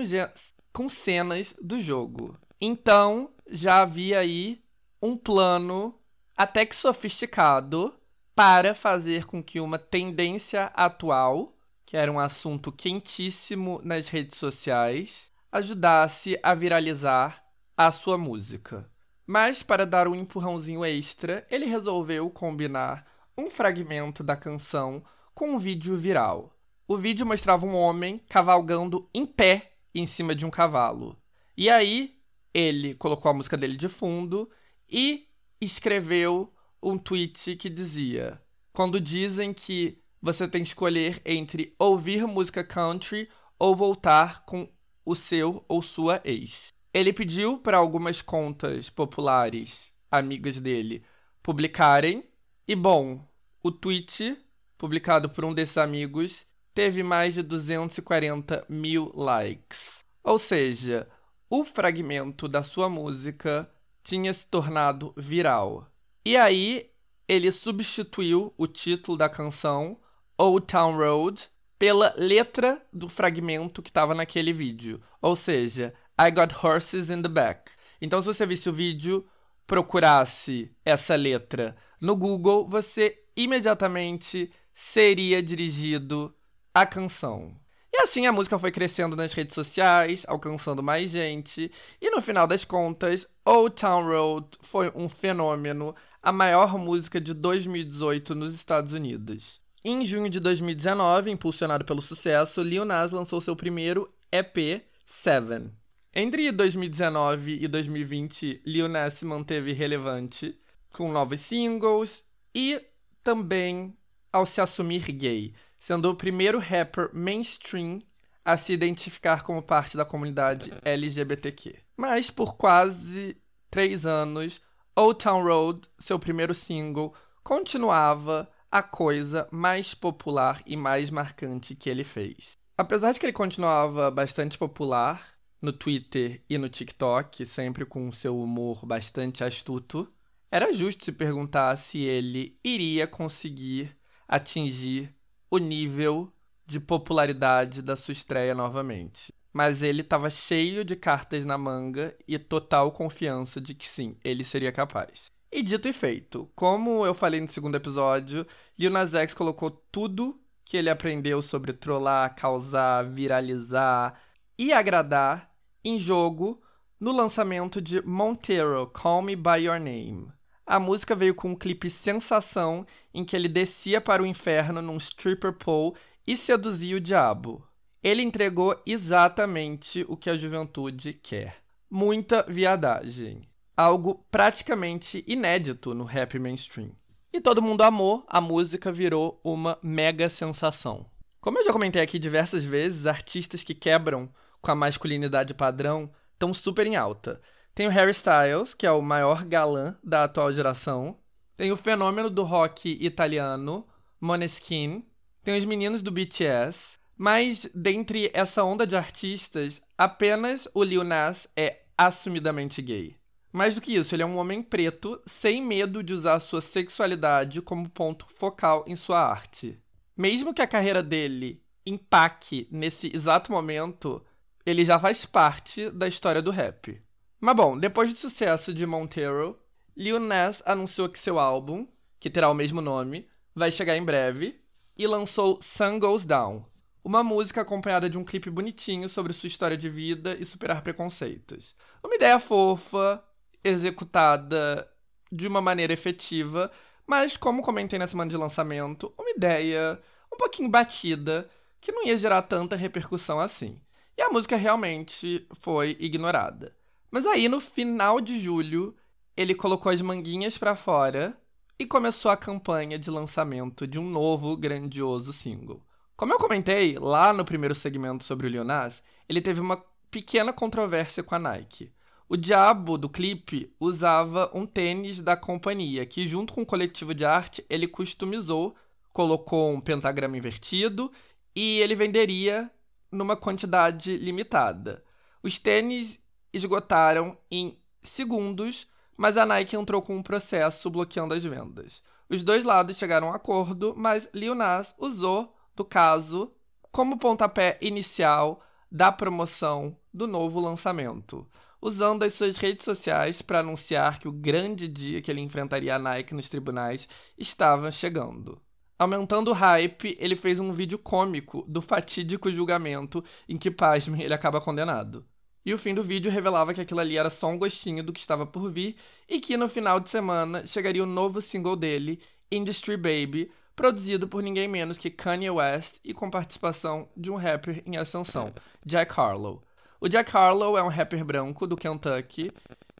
com cenas do jogo. Então, já havia aí um plano até que sofisticado para fazer com que uma tendência atual, que era um assunto quentíssimo nas redes sociais, ajudasse a viralizar a sua música. Mas, para dar um empurrãozinho extra, ele resolveu combinar um fragmento da canção com um vídeo viral. O vídeo mostrava um homem cavalgando em pé em cima de um cavalo. E aí, ele colocou a música dele de fundo e escreveu um tweet que dizia: Quando dizem que você tem que escolher entre ouvir música country ou voltar com o seu ou sua ex. Ele pediu para algumas contas populares, amigas dele, publicarem, e bom, o tweet, publicado por um desses amigos, teve mais de 240 mil likes. Ou seja, o fragmento da sua música tinha se tornado viral. E aí, ele substituiu o título da canção, Old Town Road, pela letra do fragmento que estava naquele vídeo. Ou seja, I got horses in the back. Então, se você visse o vídeo, procurasse essa letra no Google, você imediatamente seria dirigido à canção. E assim a música foi crescendo nas redes sociais, alcançando mais gente, e no final das contas, Old Town Road foi um fenômeno, a maior música de 2018 nos Estados Unidos. Em junho de 2019, impulsionado pelo sucesso, Lil Nas lançou seu primeiro EP, Seven. Entre 2019 e 2020, Lil Nas se manteve relevante com novos singles e também ao se assumir gay, sendo o primeiro rapper mainstream a se identificar como parte da comunidade LGBTQ. Mas por quase três anos, Old Town Road, seu primeiro single, continuava a coisa mais popular e mais marcante que ele fez. Apesar de que ele continuava bastante popular no Twitter e no TikTok, sempre com seu humor bastante astuto, era justo se perguntar se ele iria conseguir atingir o nível de popularidade da sua estreia novamente. Mas ele estava cheio de cartas na manga e total confiança de que sim, ele seria capaz. E dito e feito, como eu falei no segundo episódio, Lil Nas X colocou tudo que ele aprendeu sobre trollar, causar, viralizar e agradar em jogo no lançamento de Montero, Call Me By Your Name. A música veio com um clipe sensação em que ele descia para o inferno num stripper pole e seduzia o diabo. Ele entregou exatamente o que a juventude quer. Muita viadagem algo praticamente inédito no rap mainstream. E todo mundo amou, a música virou uma mega sensação. Como eu já comentei aqui diversas vezes, artistas que quebram com a masculinidade padrão estão super em alta. Tem o Harry Styles, que é o maior galã da atual geração. Tem o fenômeno do rock italiano, Måneskin. Tem os meninos do BTS. Mas dentre essa onda de artistas, apenas o Lil Nas é assumidamente gay. Mais do que isso, ele é um homem preto sem medo de usar sua sexualidade como ponto focal em sua arte. Mesmo que a carreira dele empaque nesse exato momento, ele já faz parte da história do rap. Mas bom, depois do sucesso de Montero, Lil Nas anunciou que seu álbum, que terá o mesmo nome, vai chegar em breve e lançou Sun Goes Down, uma música acompanhada de um clipe bonitinho sobre sua história de vida e superar preconceitos. Uma ideia fofa, executada de uma maneira efetiva, mas como comentei na semana de lançamento, uma ideia um pouquinho batida que não ia gerar tanta repercussão assim. E a música realmente foi ignorada. Mas aí no final de julho, ele colocou as manguinhas para fora e começou a campanha de lançamento de um novo grandioso single. Como eu comentei lá no primeiro segmento sobre o Leonas, ele teve uma pequena controvérsia com a Nike. O diabo do clipe usava um tênis da companhia, que junto com o coletivo de arte ele customizou, colocou um pentagrama invertido e ele venderia numa quantidade limitada. Os tênis esgotaram em segundos, mas a Nike entrou com um processo bloqueando as vendas. Os dois lados chegaram a um acordo, mas Lil Nas usou do caso como pontapé inicial da promoção do novo lançamento. usando as suas redes sociais para anunciar que o grande dia que ele enfrentaria a Nike nos tribunais estava chegando. Aumentando o hype, ele fez um vídeo cômico do fatídico julgamento em que, pasmem, ele acaba condenado. E o fim do vídeo revelava que aquilo ali era só um gostinho do que estava por vir e que no final de semana chegaria o novo single dele, Industry Baby, produzido por ninguém menos que Kanye West e com participação de um rapper em ascensão, Jack Harlow. O Jack Harlow é um rapper branco do Kentucky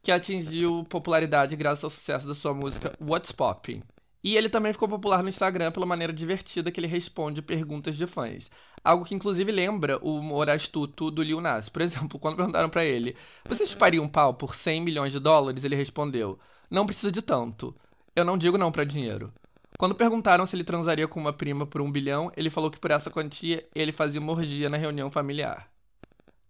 que atingiu popularidade graças ao sucesso da sua música What's Poppin'. E ele também ficou popular no Instagram pela maneira divertida que ele responde perguntas de fãs. Algo que inclusive lembra o humor astuto do Lil Nas. Por exemplo, quando perguntaram para ele: "Você chuparia um pau por 100 milhões de dólares?", ele respondeu: "Não precisa de tanto. Eu não digo não para dinheiro." Quando perguntaram se ele transaria com uma prima por um bilhão, ele falou que por essa quantia ele fazia uma orgia na reunião familiar.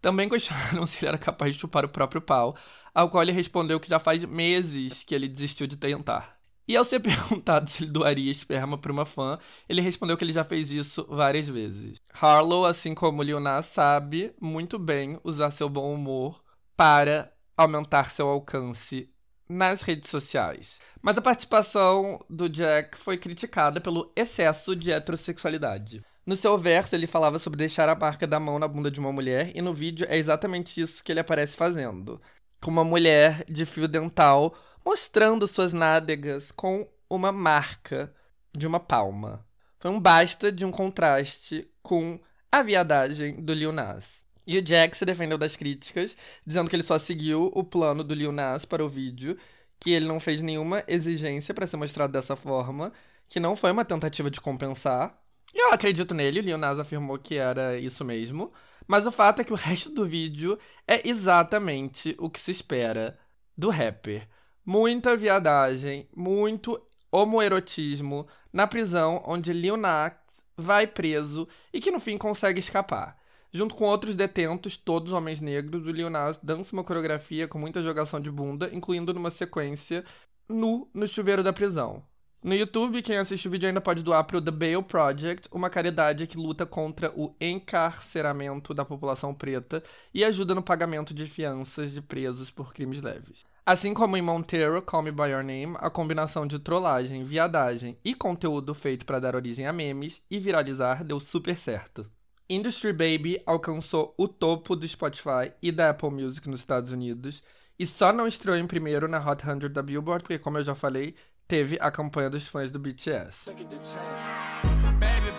Também questionaram se ele era capaz de chupar o próprio pau, ao qual ele respondeu que já faz meses que ele desistiu de tentar. E ao ser perguntado se ele doaria esperma para uma fã, ele respondeu que ele já fez isso várias vezes. Harlow, assim como Lil sabe muito bem usar seu bom humor para aumentar seu alcance nas redes sociais. Mas a participação do Jack foi criticada pelo excesso de heterossexualidade. No seu verso, ele falava sobre deixar a marca da mão na bunda de uma mulher, e no vídeo é exatamente isso que ele aparece fazendo. Com uma mulher de fio dental mostrando suas nádegas com uma marca de uma palma. Foi um basta de um contraste com a viadagem do Lil Nas. E o Jack se defendeu das críticas, dizendo que ele só seguiu o plano do Lil Nas para o vídeo, que ele não fez nenhuma exigência para ser mostrado dessa forma, que não foi uma tentativa de compensar. Eu acredito nele, o Lil Nas afirmou que era isso mesmo. Mas o fato é que o resto do vídeo é exatamente o que se espera do rapper muita viadagem, muito homoerotismo na prisão onde Lil Nas vai preso e que no fim consegue escapar. Junto com outros detentos, todos homens negros, o Lil Nas dança uma coreografia com muita jogação de bunda, incluindo numa sequência nu no chuveiro da prisão. No YouTube, quem assiste o vídeo ainda pode doar para o The Bail Project, uma caridade que luta contra o encarceramento da população preta e ajuda no pagamento de fianças de presos por crimes leves. Assim como em Monteiro, Call Me By Your Name, a combinação de trollagem, viadagem e conteúdo feito para dar origem a memes e viralizar deu super certo. Industry Baby alcançou o topo do Spotify e da Apple Music nos Estados Unidos e só não estreou em primeiro na Hot 100 da Billboard, porque, como eu já falei, teve a campanha dos fãs do BTS. Baby,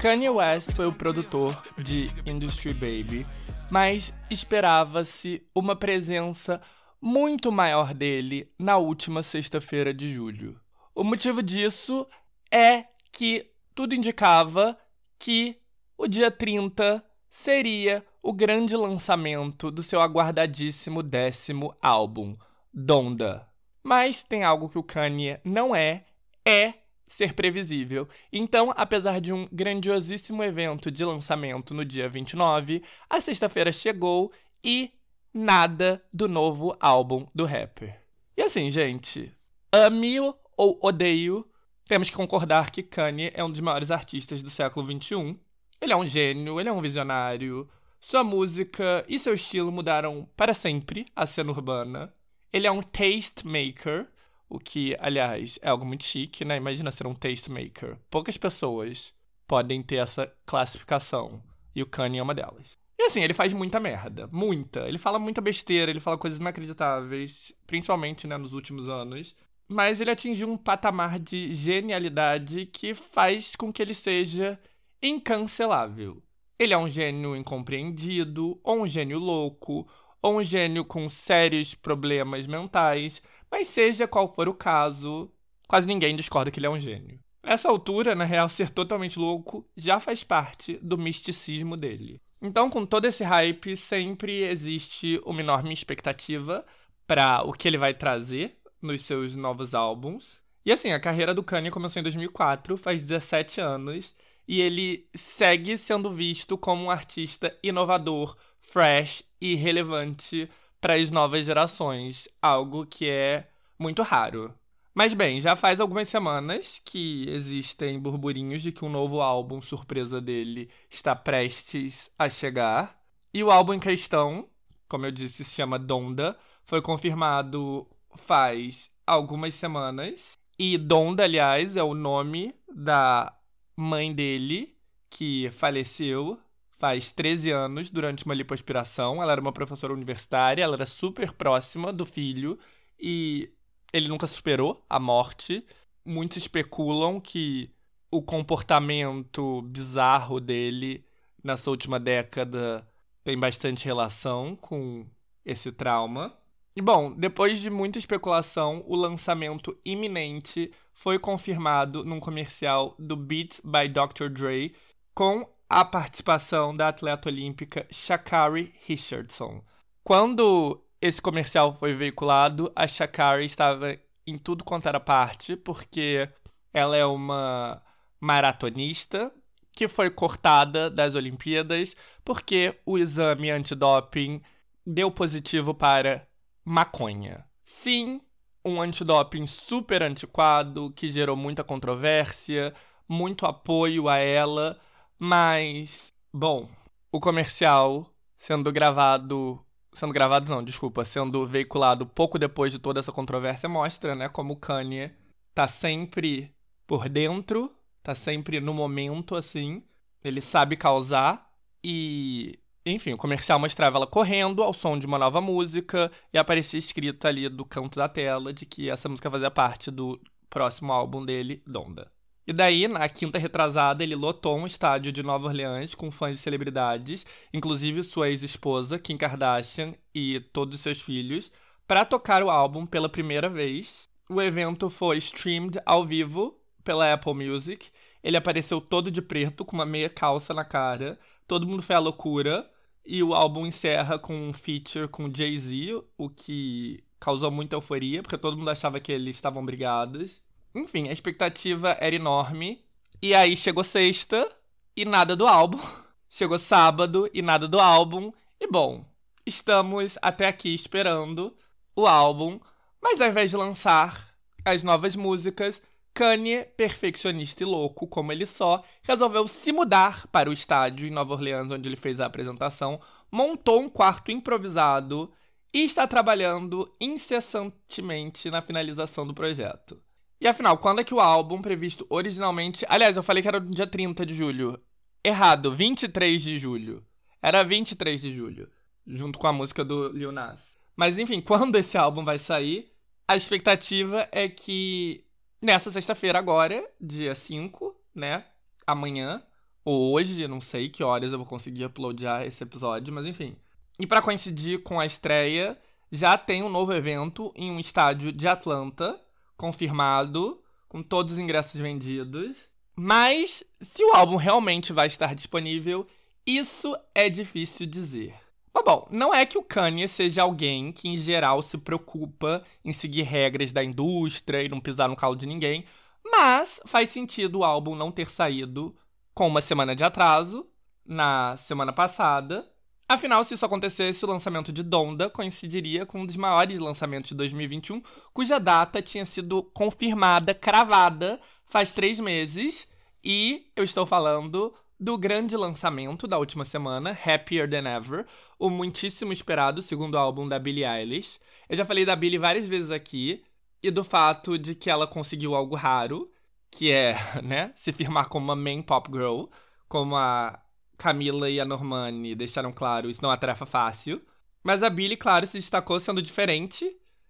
Kanye West foi o produtor de Industry Baby, mas esperava-se uma presença muito maior dele na última sexta-feira de julho. O motivo disso é que tudo indicava que o dia 30 seria o grande lançamento do seu aguardadíssimo décimo álbum, Donda. Mas tem algo que o Kanye não é, é ser previsível. Então, apesar de um grandiosíssimo evento de lançamento no dia 29, a sexta-feira chegou e nada do novo álbum do rapper. E assim, gente, ame-o ou odeio, temos que concordar que Kanye é um dos maiores artistas do século XXI. Ele é um gênio, ele é um visionário. Sua música e seu estilo mudaram para sempre a cena urbana. Ele é um taste maker, o que, aliás, é algo muito chique, né? Imagina ser um tastemaker. Poucas pessoas podem ter essa classificação. E o Kanye é uma delas. E assim, ele faz muita merda. Muita. Ele fala muita besteira, ele fala coisas inacreditáveis, principalmente né, nos últimos anos. Mas ele atingiu um patamar de genialidade que faz com que ele seja incancelável. Ele é um gênio incompreendido, ou um gênio louco, ou um gênio com sérios problemas mentais, mas seja qual for o caso, quase ninguém discorda que ele é um gênio. Nessa altura, na real, ser totalmente louco já faz parte do misticismo dele. Então, com todo esse hype, sempre existe uma enorme expectativa para o que ele vai trazer nos seus novos álbuns. E assim, a carreira do Kanye começou em 2004, faz 17 anos, e ele segue sendo visto como um artista inovador, fresh e relevante para as novas gerações, algo que é muito raro. Mas bem, já faz algumas semanas que existem burburinhos de que um novo álbum surpresa dele está prestes a chegar. E o álbum em questão, como eu disse, se chama Donda, foi confirmado faz algumas semanas. E Donda, aliás, é o nome da mãe dele, que faleceu faz 13 anos durante uma lipoaspiração. Ela era uma professora universitária, ela era super próxima do filho e ele nunca superou a morte. Muitos especulam que o comportamento bizarro dele nessa última década tem bastante relação com esse trauma. E bom, depois de muita especulação, o lançamento iminente foi confirmado num comercial do Beats by Dr. Dre com a participação da atleta olímpica Shakari Richardson. Quando esse comercial foi veiculado, a Shakari estava em tudo quanto era parte, porque ela é uma maratonista que foi cortada das Olimpíadas porque o exame antidoping deu positivo para maconha. Sim, um antidoping super antiquado que gerou muita controvérsia, muito apoio a ela, mas bom, o comercial sendo gravado, sendo gravado não, desculpa, sendo veiculado pouco depois de toda essa controvérsia mostra, né, como o Kanye tá sempre por dentro, tá sempre no momento assim, ele sabe causar e enfim, o comercial mostrava ela correndo ao som de uma nova música e aparecia escrito ali do canto da tela de que essa música fazia parte do próximo álbum dele, Donda. E daí, na quinta retrasada, ele lotou um estádio de Nova Orleans com fãs de celebridades, inclusive sua ex-esposa, Kim Kardashian, e todos os seus filhos, para tocar o álbum pela primeira vez. O evento foi streamed ao vivo pela Apple Music. Ele apareceu todo de preto, com uma meia calça na cara. Todo mundo foi à loucura. E o álbum encerra com um feature com Jay-Z, o que causou muita euforia, porque todo mundo achava que eles estavam brigados. Enfim, a expectativa era enorme. E aí chegou sexta e nada do álbum. Chegou sábado e nada do álbum. E bom, estamos até aqui esperando o álbum, mas ao invés de lançar as novas músicas, Kanye, perfeccionista e louco como ele só, resolveu se mudar para o estádio em Nova Orleans, onde ele fez a apresentação, montou um quarto improvisado e está trabalhando incessantemente na finalização do projeto. E afinal, quando é que o álbum previsto originalmente. Aliás, eu falei que era no dia 30 de julho. Errado, 23 de julho. Era 23 de julho, junto com a música do Lil Nas. Mas enfim, quando esse álbum vai sair, a expectativa é que nessa sexta-feira agora, dia 5, né? Amanhã, ou hoje, não sei que horas eu vou conseguir uploadar esse episódio, mas enfim. E para coincidir com a estreia, já tem um novo evento em um estádio de Atlanta, confirmado, com todos os ingressos vendidos. Mas se o álbum realmente vai estar disponível, isso é difícil dizer. Mas bom, não é que o Kanye seja alguém que, em geral, se preocupa em seguir regras da indústria e não pisar no calo de ninguém, mas faz sentido o álbum não ter saído com uma semana de atraso, na semana passada. Afinal, se isso acontecesse, o lançamento de Donda coincidiria com um dos maiores lançamentos de 2021, cuja data tinha sido confirmada, cravada, faz três meses. E eu estou falando do grande lançamento da última semana, Happier Than Ever, o muitíssimo esperado segundo álbum da Billie Eilish. Eu já falei da Billie várias vezes aqui e do fato de que ela conseguiu algo raro, que é, né, se firmar como uma main pop girl, como a Camila e a Normani deixaram claro, isso não é uma tarefa fácil. Mas a Billie, claro, se destacou sendo diferente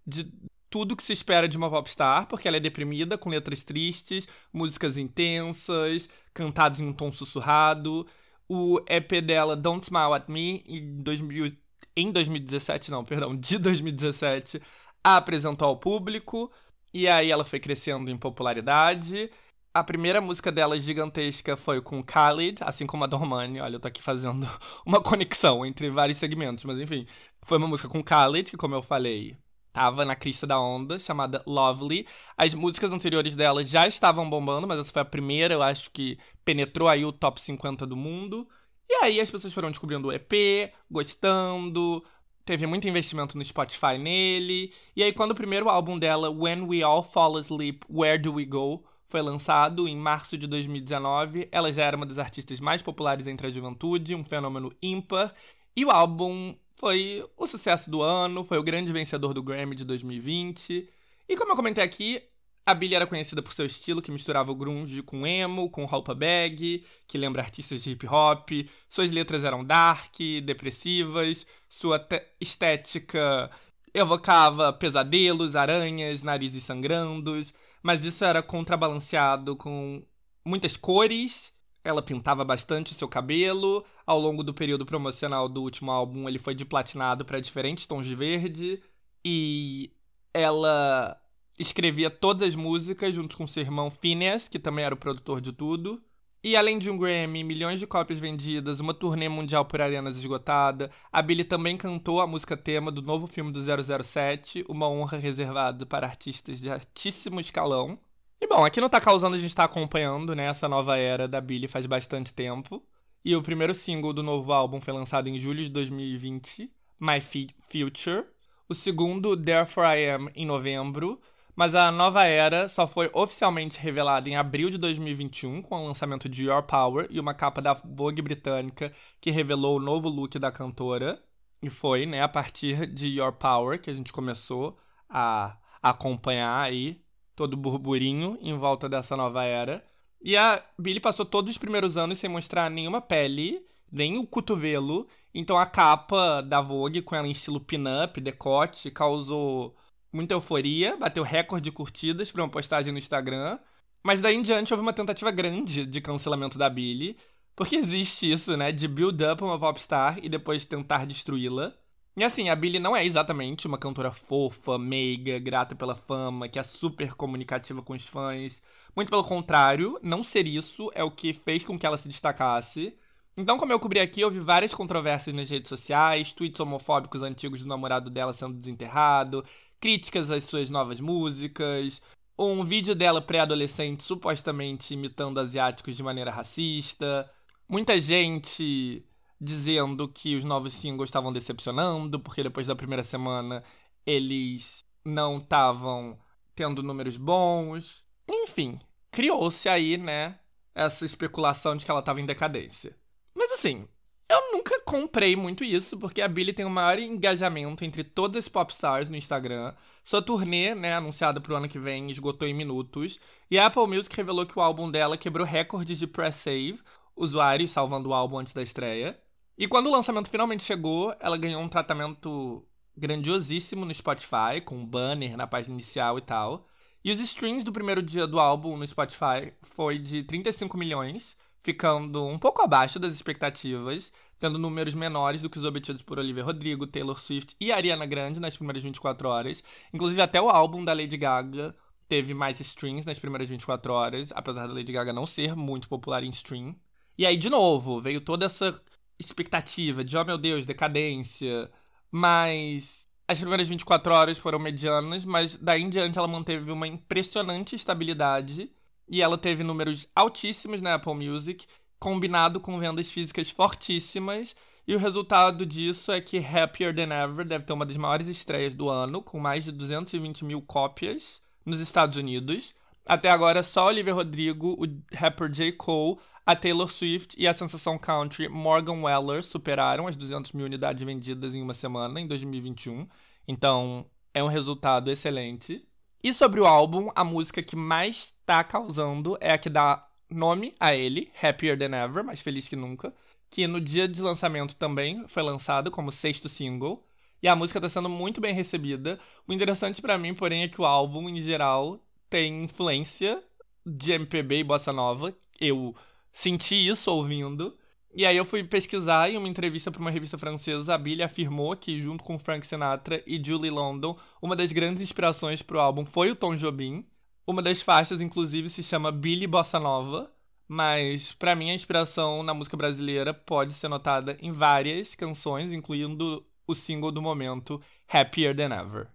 de tudo que se espera de uma popstar, porque ela é deprimida, com letras tristes, músicas intensas, cantadas em um tom sussurrado. O EP dela, Don't Smile at Me, em, 2000, em 2017, não, perdão, de 2017, a apresentou ao público. E aí ela foi crescendo em popularidade. A primeira música dela gigantesca foi com Khalid, assim como a Dormani. Olha, eu tô aqui fazendo uma conexão entre vários segmentos, mas enfim. Foi uma música com Khalid, que, como eu falei, tava na crista da onda, chamada Lovely. As músicas anteriores dela já estavam bombando, mas essa foi a primeira, eu acho que penetrou aí o top 50 do mundo. E aí as pessoas foram descobrindo o EP, gostando, teve muito investimento no Spotify nele. E aí quando o primeiro álbum dela, When We All Fall Asleep, Where Do We Go, foi lançado em março de 2019, ela já era uma das artistas mais populares entre a juventude, um fenômeno ímpar. E o álbum foi o sucesso do ano, foi o grande vencedor do Grammy de 2020. E como eu comentei aqui, a Billie era conhecida por seu estilo que misturava o grunge com emo, com roupa bag, que lembra artistas de hip hop. Suas letras eram dark, depressivas, sua estética evocava pesadelos, aranhas, narizes sangrandos, mas isso era contrabalanceado com muitas cores ela pintava bastante o seu cabelo. Ao longo do período promocional do último álbum, ele foi de platinado para diferentes tons de verde. E ela escrevia todas as músicas junto com seu irmão Phineas, que também era o produtor de tudo. E além de um Grammy, milhões de cópias vendidas, uma turnê mundial por arenas esgotada, a Billie também cantou a música tema do novo filme do 007, uma honra reservada para artistas de altíssimo escalão. E bom, aqui não tá causando, a gente tá acompanhando, né, essa nova era da Billie faz bastante tempo. E o primeiro single do novo álbum foi lançado em julho de 2020, My Future. O segundo, Therefore I Am, em novembro. Mas a nova era só foi oficialmente revelada em abril de 2021, com o lançamento de Your Power e uma capa da Vogue britânica que revelou o novo look da cantora. E foi, né, a partir de Your Power que a gente começou a acompanhar aí todo burburinho em volta dessa nova era. E a Billy passou todos os primeiros anos sem mostrar nenhuma pele, nem o cotovelo. Então a capa da Vogue com ela em estilo pin-up, decote, causou muita euforia, bateu recorde de curtidas para uma postagem no Instagram. Mas daí em diante houve uma tentativa grande de cancelamento da Billy, porque existe isso, né, de build up uma popstar e depois tentar destruí-la. E assim, a Billie não é exatamente uma cantora fofa, meiga, grata pela fama, que é super comunicativa com os fãs. Muito pelo contrário, não ser isso é o que fez com que ela se destacasse. Então, como eu cobri aqui, houve várias controvérsias nas redes sociais, tweets homofóbicos antigos do namorado dela sendo desenterrado, críticas às suas novas músicas, um vídeo dela pré-adolescente supostamente imitando asiáticos de maneira racista, muita gente dizendo que os novos singles estavam decepcionando, porque depois da primeira semana eles não estavam tendo números bons. Enfim, criou-se aí, né, essa especulação de que ela estava em decadência. Mas assim, eu nunca comprei muito isso, porque a Billie tem o maior engajamento entre todas as popstars no Instagram. Sua turnê, né, anunciada pro ano que vem, esgotou em minutos. E a Apple Music revelou que o álbum dela quebrou recordes de press save, usuários salvando o álbum antes da estreia. E quando o lançamento finalmente chegou, ela ganhou um tratamento grandiosíssimo no Spotify, com um banner na página inicial e tal. E os streams do primeiro dia do álbum no Spotify foi de 35 milhões, ficando um pouco abaixo das expectativas, tendo números menores do que os obtidos por Olivia Rodrigo, Taylor Swift e Ariana Grande nas primeiras 24 horas. Inclusive, até o álbum da Lady Gaga teve mais streams nas primeiras 24 horas, apesar da Lady Gaga não ser muito popular em stream. E aí, de novo, veio toda essa expectativa de, oh meu Deus, decadência. Mas as primeiras 24 horas foram medianas, mas daí em diante ela manteve uma impressionante estabilidade e ela teve números altíssimos na Apple Music, combinado com vendas físicas fortíssimas. E o resultado disso é que Happier Than Ever deve ter uma das maiores estreias do ano, com mais de 220 mil cópias nos Estados Unidos. Até agora, só Olivia Rodrigo, o rapper J. Cole, a Taylor Swift e a sensação country Morgan Weller superaram as 200 mil unidades vendidas em uma semana, em 2021. Então, é um resultado excelente. E sobre o álbum, a música que mais está causando é a que dá nome a ele, Happier Than Ever, mais feliz que nunca, que no dia de lançamento também foi lançado como sexto single. E a música está sendo muito bem recebida. O interessante para mim, porém, é que o álbum, em geral, tem influência de MPB e bossa nova. Eu senti isso ouvindo. E aí eu fui pesquisar em uma entrevista para uma revista francesa, a Billie afirmou que junto com Frank Sinatra e Julie London, uma das grandes inspirações para o álbum foi o Tom Jobim. Uma das faixas inclusive se chama Billie Bossa Nova, mas para mim a inspiração na música brasileira pode ser notada em várias canções, incluindo o single do momento Happier Than Ever.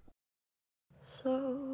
So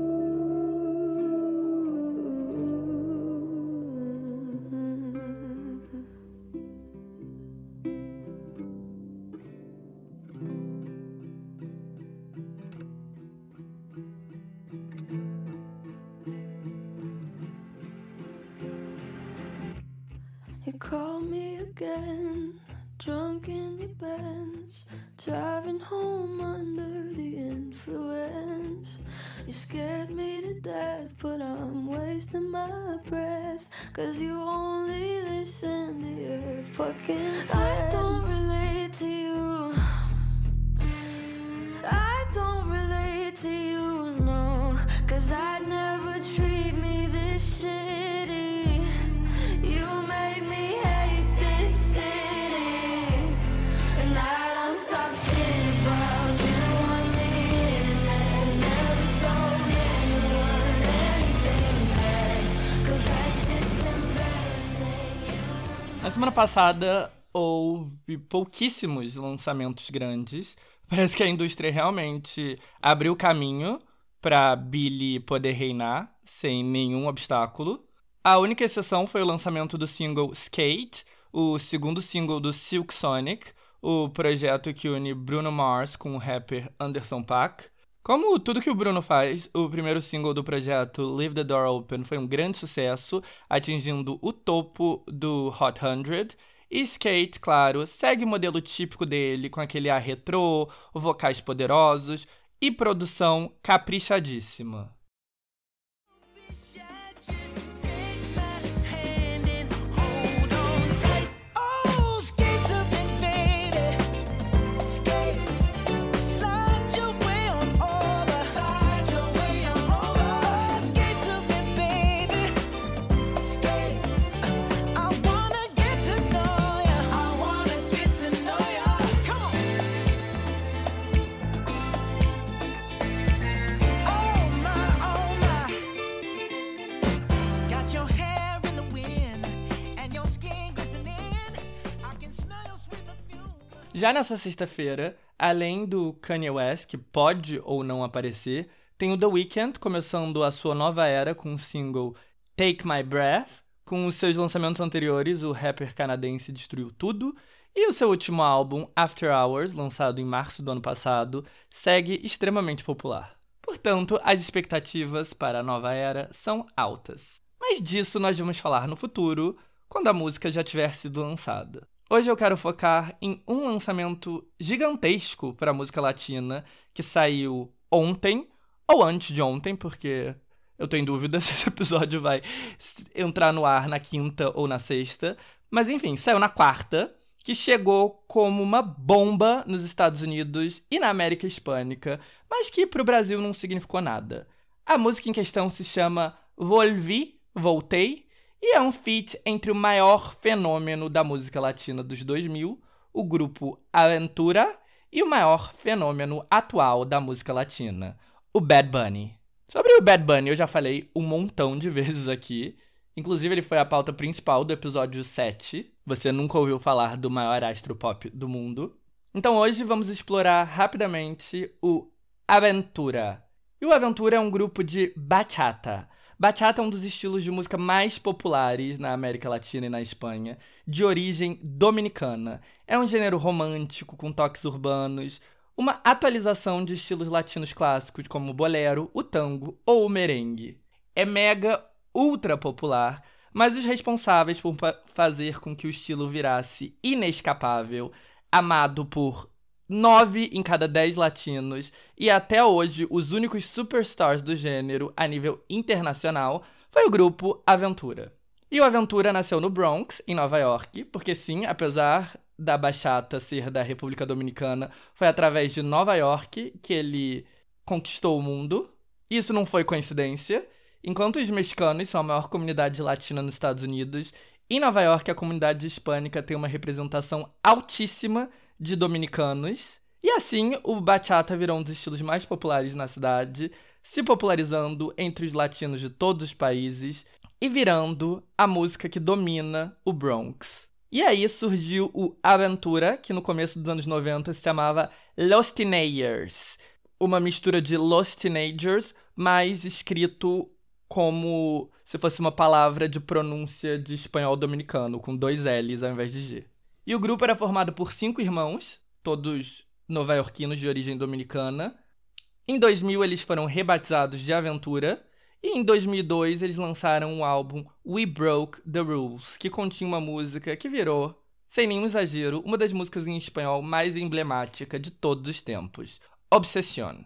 Benz, driving home under the influence. You scared me to death, but I'm wasting my breath. Cause you only listen to your fucking friends. I don't relate semana passada houve pouquíssimos lançamentos grandes. Parece que a indústria realmente abriu caminho para Billy poder reinar sem nenhum obstáculo. A única exceção foi o lançamento do single Skate, o segundo single do Silk Sonic, o projeto que une Bruno Mars com o rapper Anderson .Paak. Como tudo que o Bruno faz, o primeiro single do projeto Leave the Door Open foi um grande sucesso, atingindo o topo do Hot 100. E Skate, claro, segue o modelo típico dele, com aquele ar retrô, vocais poderosos e produção caprichadíssima. Já nessa sexta-feira, além do Kanye West, que pode ou não aparecer, tem o The Weeknd começando a sua nova era com o single Take My Breath. Com os seus lançamentos anteriores, o rapper canadense destruiu tudo. E o seu último álbum, After Hours, lançado em março do ano passado, segue extremamente popular. Portanto, as expectativas para a nova era são altas. Mas disso nós vamos falar no futuro, quando a música já tiver sido lançada. Hoje eu quero focar em um lançamento gigantesco para a música latina que saiu ontem ou antes de ontem, porque eu tô em dúvida se esse episódio vai entrar no ar na quinta ou na sexta. Mas enfim, saiu na quarta, que chegou como uma bomba nos Estados Unidos e na América Hispânica, mas que para o Brasil não significou nada. A música em questão se chama Volvi, Voltei, e é um feat entre o maior fenômeno da música latina dos 2000, o grupo Aventura, e o maior fenômeno atual da música latina, o Bad Bunny. Sobre o Bad Bunny eu já falei um montão de vezes aqui. Inclusive, ele foi a pauta principal do episódio 7. Você nunca ouviu falar do maior astro pop do mundo. Então hoje vamos explorar rapidamente o Aventura. E o Aventura é um grupo de bachata. Bachata é um dos estilos de música mais populares na América Latina e na Espanha, de origem dominicana. É um gênero romântico com toques urbanos, uma atualização de estilos latinos clássicos como o bolero, o tango ou o merengue. É mega ultra popular, mas os responsáveis por fazer com que o estilo virasse inescapável, amado por nove em cada dez latinos e até hoje os únicos superstars do gênero a nível internacional, foi o grupo Aventura. E o Aventura nasceu no Bronx, em Nova York, porque sim, apesar da bachata ser da República Dominicana, foi através de Nova York que ele conquistou o mundo. Isso não foi coincidência. Enquanto os mexicanos são a maior comunidade latina nos Estados Unidos, em Nova York a comunidade hispânica tem uma representação altíssima de dominicanos. E assim, o bachata virou um dos estilos mais populares na cidade, se popularizando entre os latinos de todos os países e virando a música que domina o Bronx. E aí surgiu o Aventura, que no começo dos anos 90 se chamava Los Teenagers, uma mistura de Los Teenagers, mas escrito como se fosse uma palavra de pronúncia de espanhol dominicano, com dois L's ao invés de G. E o grupo era formado por cinco irmãos, todos nova-iorquinos de origem dominicana. Em 2000 eles foram rebatizados de Aventura, e em 2002 eles lançaram o álbum We Broke the Rules, que continha uma música que virou, sem nenhum exagero, uma das músicas em espanhol mais emblemática de todos os tempos, Obsession.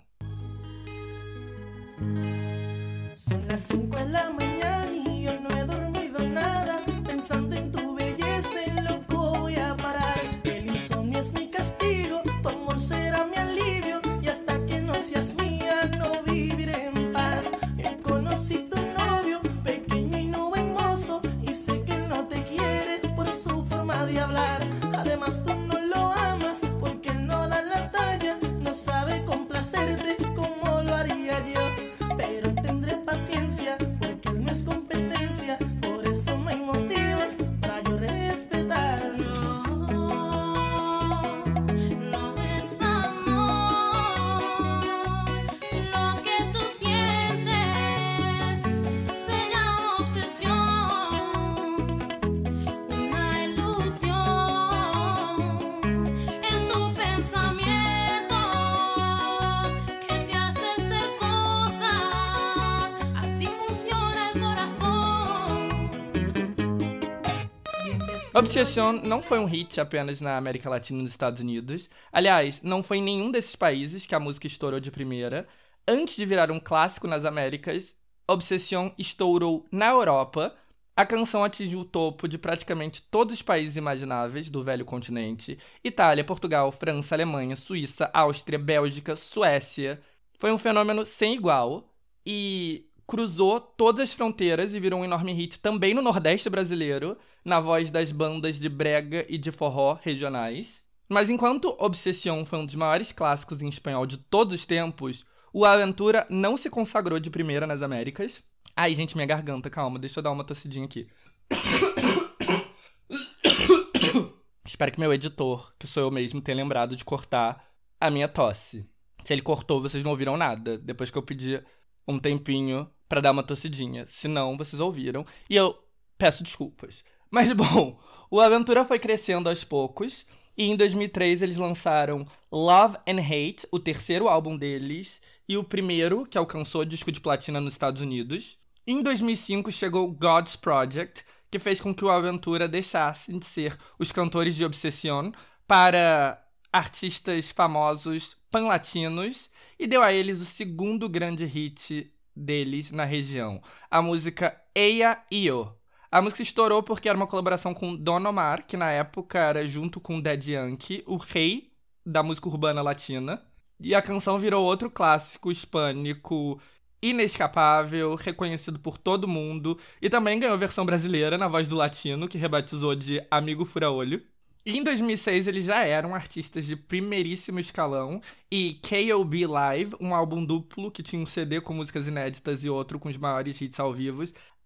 Obsession não foi um hit apenas na América Latina e nos Estados Unidos. Aliás, não foi em nenhum desses países que a música estourou de primeira. Antes de virar um clássico nas Américas, Obsession estourou na Europa. A canção atingiu o topo de praticamente todos os países imagináveis do velho continente: Itália, Portugal, França, Alemanha, Suíça, Áustria, Bélgica, Suécia. Foi um fenômeno sem igual e cruzou todas as fronteiras e virou um enorme hit também no Nordeste brasileiro na voz das bandas de brega e de forró regionais. Mas enquanto Obsession foi um dos maiores clássicos em espanhol de todos os tempos, o Aventura não se consagrou de primeira nas Américas. Ai, gente, minha garganta, calma, deixa eu dar uma tossidinha aqui. Espero que meu editor, que sou eu mesmo, tenha lembrado de cortar a minha tosse. Se ele cortou, vocês não ouviram nada, depois que eu pedi um tempinho para dar uma tossidinha. Se não, vocês ouviram. E eu peço desculpas. Mas bom, o Aventura foi crescendo aos poucos. E em 2003 eles lançaram Love and Hate, o terceiro álbum deles, e o primeiro que alcançou disco de platina nos Estados Unidos. Em 2005 chegou God's Project, que fez com que o Aventura deixasse de ser os cantores de Obsession para artistas famosos pan-latinos e deu a eles o segundo grande hit deles na região, a música Eia Io, a música estourou porque era uma colaboração com Don Omar, que na época era junto com Dead Yankee, o rei da música urbana latina. E a canção virou outro clássico hispânico inescapável, reconhecido por todo mundo, e também ganhou versão brasileira na voz do latino, que rebatizou de Amigo Fura-Olho. E em 2006 eles já eram artistas de primeiríssimo escalão, e KOB Live, um álbum duplo que tinha um CD com músicas inéditas e outro com os maiores hits ao vivo,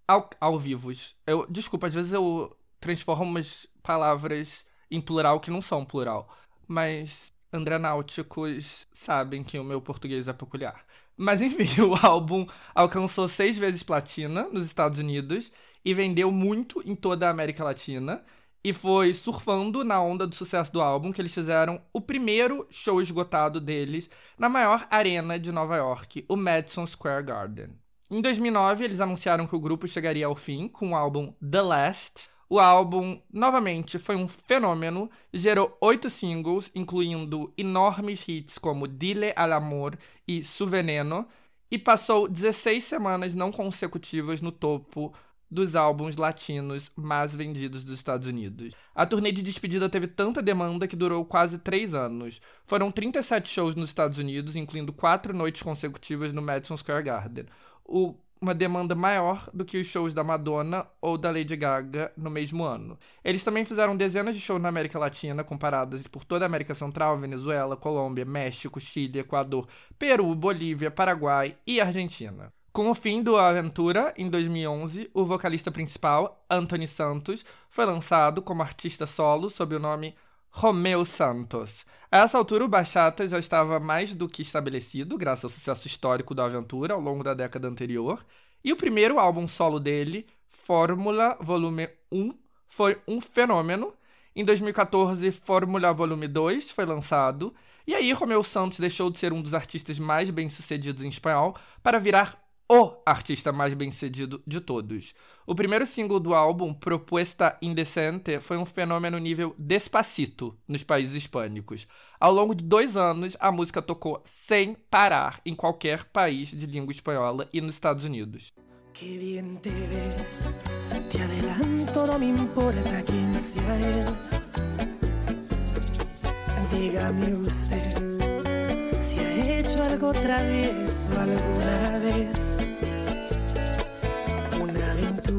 ao, ao vivos. Eu, desculpa, às vezes eu transformo umas palavras em plural que não são plural. Mas andranáuticos sabem que o meu português é peculiar. Mas enfim, o álbum alcançou seis vezes platina nos Estados Unidos e vendeu muito em toda a América Latina. E foi surfando na onda do sucesso do álbum que eles fizeram o primeiro show esgotado deles na maior arena de Nova York, o Madison Square Garden. Em 2009, eles anunciaram que o grupo chegaria ao fim com o álbum The Last. O álbum, novamente, foi um fenômeno, gerou oito singles, incluindo enormes hits como Dile al Amor e Su Veneno, e passou 16 semanas não consecutivas no topo dos álbuns latinos mais vendidos dos Estados Unidos. A turnê de despedida teve tanta demanda que durou quase três anos. Foram 37 shows nos Estados Unidos, incluindo quatro noites consecutivas no Madison Square Garden. O, uma demanda maior do que os shows da Madonna ou da Lady Gaga no mesmo ano. Eles também fizeram dezenas de shows na América Latina, comparadas por toda a América Central, Venezuela, Colômbia, México, Chile, Equador, Peru, Bolívia, Paraguai e Argentina. Com o fim do Aventura, em 2011, o vocalista principal, Anthony Santos, foi lançado como artista solo sob o nome Romeu Santos. A essa altura, o Bachata já estava mais do que estabelecido, graças ao sucesso histórico da Aventura ao longo da década anterior, e o primeiro álbum solo dele, Fórmula Volume 1, foi um fenômeno. Em 2014, Fórmula Volume 2 foi lançado, e aí Romeu Santos deixou de ser um dos artistas mais bem-sucedidos em espanhol para virar artista mais bem-sucedido de todos. O primeiro single do álbum, Propuesta Indecente, foi um fenômeno nível despacito nos países hispânicos. Ao longo de dois anos, a música tocou sem parar em qualquer país de língua espanhola e nos Estados Unidos. Que bien te ves, te adelanto, no me importa quien sea él. Dígame usted si ha hecho algo travieso alguna vez.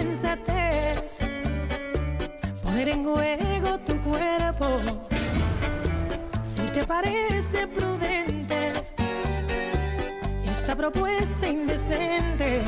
sensatez, poner en juego tu cuerpo, si te parece prudente esta propuesta indecente.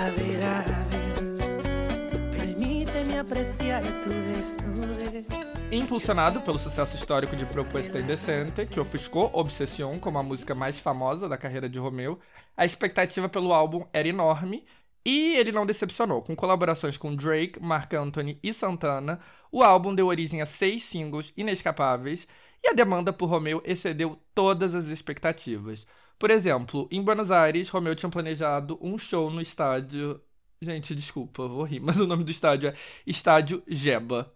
A ver, a ver, permíteme apreciar tu desnudez. Impulsionado pelo sucesso histórico de Proposta Indecente, que ofuscou Obsession como a música mais famosa da carreira de Romeu, a expectativa pelo álbum era enorme e ele não decepcionou. Com colaborações com Drake, Mark Anthony e Santana, o álbum deu origem a seis singles inescapáveis e a demanda por Romeu excedeu todas as expectativas. Por exemplo, em Buenos Aires, Romeu tinha planejado um show no estádio. Gente, desculpa, vou rir, mas o nome do estádio é Estádio Jeba.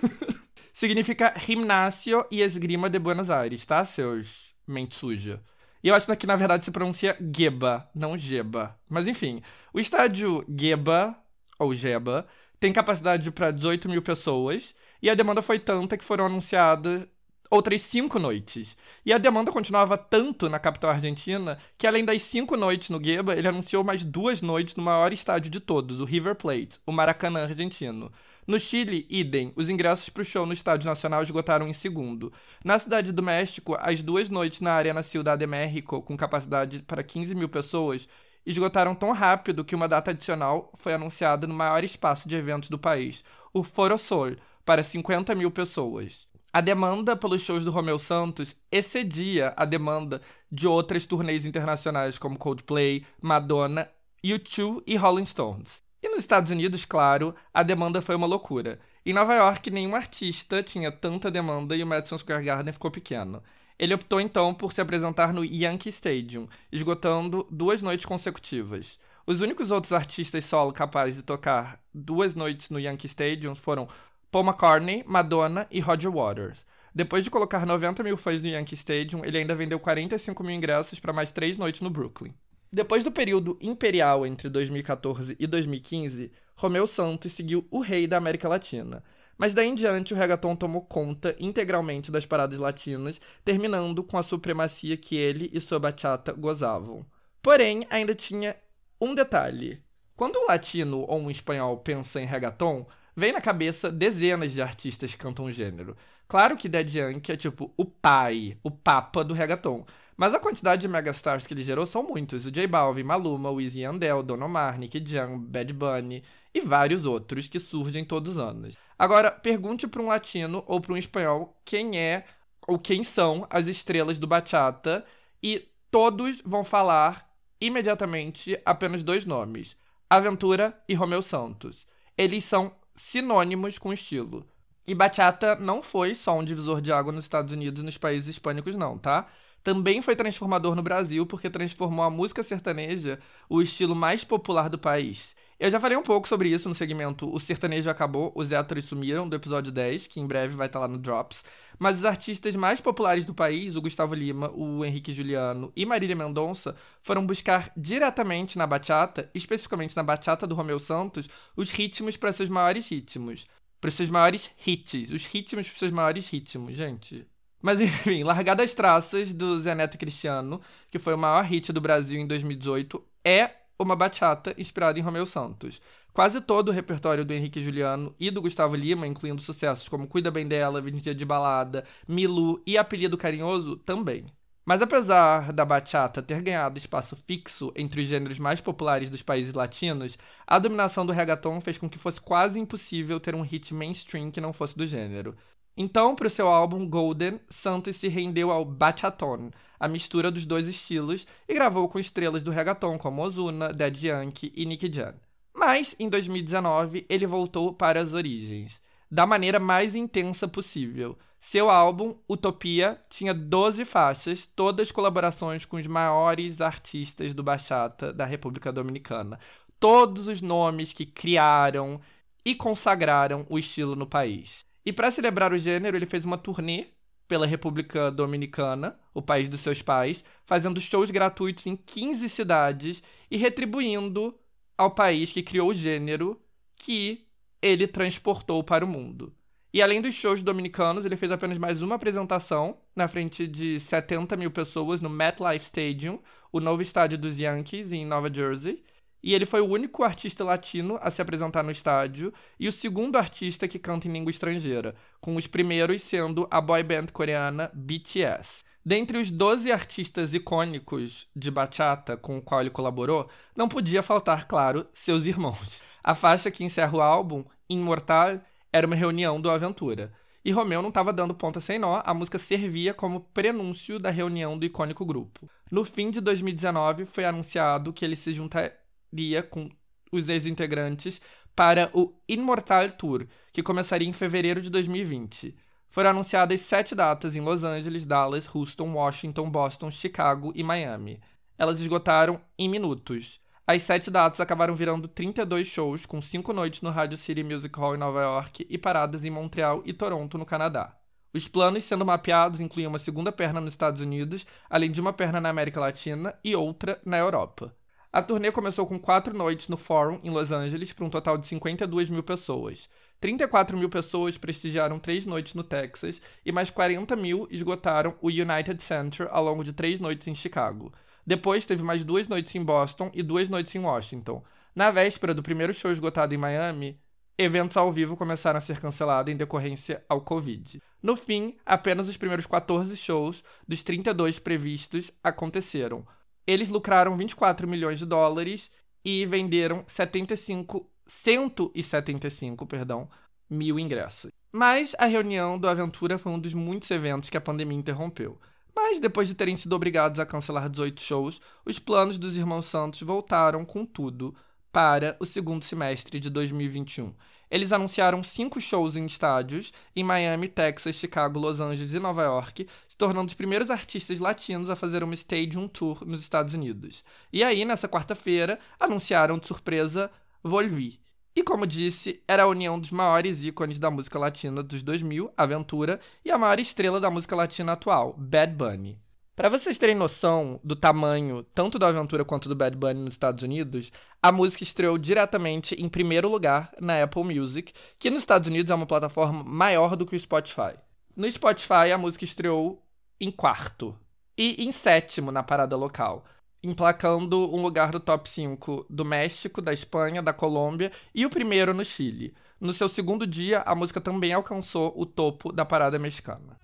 Significa Gimnasio e Esgrima de Buenos Aires, tá, seus mente suja? E eu acho que na verdade se pronuncia Geba, não Geba. Mas enfim, o estádio Geba, ou Geba, tem capacidade para 18 mil pessoas. E a demanda foi tanta que foram anunciadas outras cinco noites. E a demanda continuava tanto na capital argentina que, além das cinco noites no Geba, ele anunciou mais duas noites no maior estádio de todos, o River Plate, o Maracanã argentino. No Chile, idem, os ingressos para o show no Estádio Nacional esgotaram em segundo. Na Cidade do México, as duas noites na Arena Ciudad de México, com capacidade para 15 mil pessoas, esgotaram tão rápido que uma data adicional foi anunciada no maior espaço de eventos do país, o Foro Sol, para 50 mil pessoas. A demanda pelos shows do Romeu Santos excedia a demanda de outras turnês internacionais como Coldplay, Madonna, U2 e Rolling Stones. Nos Estados Unidos, claro, a demanda foi uma loucura. Em Nova York, nenhum artista tinha tanta demanda e o Madison Square Garden ficou pequeno. Ele optou então por se apresentar no Yankee Stadium, esgotando duas noites consecutivas. Os únicos outros artistas solo capazes de tocar duas noites no Yankee Stadium foram Paul McCartney, Madonna e Roger Waters. Depois de colocar 90 mil fãs no Yankee Stadium, ele ainda vendeu 45 mil ingressos para mais três noites no Brooklyn. Depois do período imperial entre 2014 e 2015, Romeu Santos seguiu o rei da América Latina. Mas daí em diante o reggaeton tomou conta integralmente das paradas latinas, terminando com a supremacia que ele e sua bachata gozavam. Porém, ainda tinha um detalhe. Quando um latino ou um espanhol pensa em reggaeton, vem na cabeça dezenas de artistas que cantam o gênero. Claro que Dead Yankee é tipo o pai, o papa do reggaeton. Mas a quantidade de megastars que ele gerou são muitos. O J Balvin, Maluma, Wisin Yandel, Don Omar, Nicky Jam, Bad Bunny e vários outros que surgem todos os anos. Agora, pergunte para um latino ou para um espanhol quem é ou quem são as estrelas do bachata e todos vão falar imediatamente apenas dois nomes: Aventura e Romeu Santos. Eles são sinônimos com estilo. E bachata não foi só um divisor de água nos Estados Unidos e nos países hispânicos, não, tá? Também foi transformador no Brasil porque transformou a música sertaneja o estilo mais popular do país. Eu já falei um pouco sobre isso no segmento O Sertanejo Acabou, os héteros sumiram, do episódio 10, que em breve vai estar lá no Drops. Mas os artistas mais populares do país, o Gustavo Lima, o Henrique Juliano e Marília Mendonça, foram buscar diretamente na bachata, especificamente na bachata do Romeu Santos, os ritmos para seus maiores ritmos. Para seus maiores hits. Os ritmos para seus maiores ritmos, gente. Mas enfim, Largada as Traças, do Zé Neto Cristiano, que foi o maior hit do Brasil em 2018, é uma bachata inspirada em Romeu Santos. Quase todo o repertório do Henrique Juliano e do Gustavo Lima, incluindo sucessos como Cuida Bem Dela, Dia de Balada, Milu e Apelido Carinhoso, também. Mas apesar da bachata ter ganhado espaço fixo entre os gêneros mais populares dos países latinos, a dominação do reggaeton fez com que fosse quase impossível ter um hit mainstream que não fosse do gênero. Então, para o seu álbum Golden, Santos se rendeu ao bachaton, a mistura dos dois estilos, e gravou com estrelas do reggaeton como Ozuna, Dead Yankee e Nicky Jam. Mas, em 2019, ele voltou para as origens, da maneira mais intensa possível. Seu álbum, Utopia, tinha 12 faixas, todas colaborações com os maiores artistas do bachata da República Dominicana. Todos os nomes que criaram e consagraram o estilo no país. E para celebrar o gênero, ele fez uma turnê pela República Dominicana, o país dos seus pais, fazendo shows gratuitos em 15 cidades e retribuindo ao país que criou o gênero que ele transportou para o mundo. E além dos shows dominicanos, ele fez apenas mais uma apresentação na frente de 70 mil pessoas no MetLife Stadium, o novo estádio dos Yankees em Nova Jersey, e ele foi o único artista latino a se apresentar no estádio e o segundo artista que canta em língua estrangeira, com os primeiros sendo a boy band coreana BTS. Dentre os 12 artistas icônicos de bachata com o qual ele colaborou, não podia faltar, claro, seus irmãos. A faixa que encerra o álbum, Imortal, era uma reunião do Aventura. E Romeu não estava dando ponta sem nó, a música servia como prenúncio da reunião do icônico grupo. No fim de 2019, foi anunciado que ele se juntaria com os ex-integrantes para o Immortal Tour, que começaria em fevereiro de 2020. Foram anunciadas sete datas em Los Angeles, Dallas, Houston, Washington, Boston, Chicago e Miami. Elas esgotaram em minutos. As sete datas acabaram virando 32 shows, com cinco noites no Radio City Music Hall em Nova York e paradas em Montreal e Toronto, no Canadá. Os planos sendo mapeados incluíam uma segunda perna nos Estados Unidos, além de uma perna na América Latina e outra na Europa. A turnê começou com quatro noites no Forum, em Los Angeles, para um total de 52 mil pessoas. 34 mil pessoas prestigiaram três noites no Texas e mais 40 mil esgotaram o United Center ao longo de três noites em Chicago. Depois teve mais duas noites em Boston e duas noites em Washington. Na véspera do primeiro show esgotado em Miami, eventos ao vivo começaram a ser cancelados em decorrência ao Covid. No fim, apenas os primeiros 14 shows dos 32 previstos aconteceram. Eles lucraram 24 milhões de dólares e venderam 75, 175, perdão, mil ingressos. Mas a reunião do Aventura foi um dos muitos eventos que a pandemia interrompeu. Mas depois de terem sido obrigados a cancelar 18 shows, os planos dos irmãos Santos voltaram com tudo para o segundo semestre de 2021. Eles anunciaram cinco shows em estádios em Miami, Texas, Chicago, Los Angeles e Nova York, se tornando os primeiros artistas latinos a fazer uma Stadium Tour nos Estados Unidos. E aí, nessa quarta-feira, anunciaram de surpresa Volvi. E como disse, era a união dos maiores ícones da música latina dos 2000, Aventura, e a maior estrela da música latina atual, Bad Bunny. Para vocês terem noção do tamanho tanto da Aventura quanto do Bad Bunny nos Estados Unidos, a música estreou diretamente em primeiro lugar na Apple Music, que nos Estados Unidos é uma plataforma maior do que o Spotify. No Spotify, a música estreou em quarto e em sétimo na parada local. Emplacando um lugar do top 5 do México, da Espanha, da Colômbia e o primeiro no Chile. No seu segundo dia, a música também alcançou o topo da parada mexicana.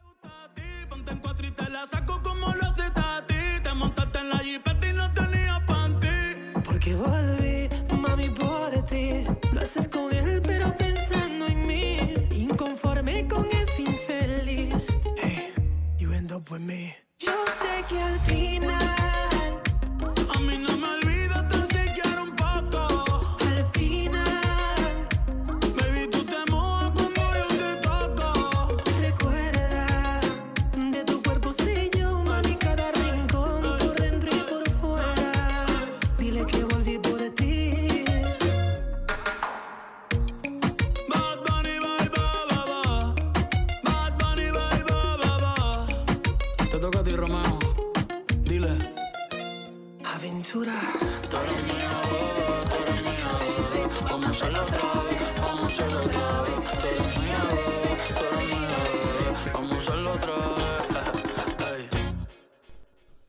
Yo sé que al final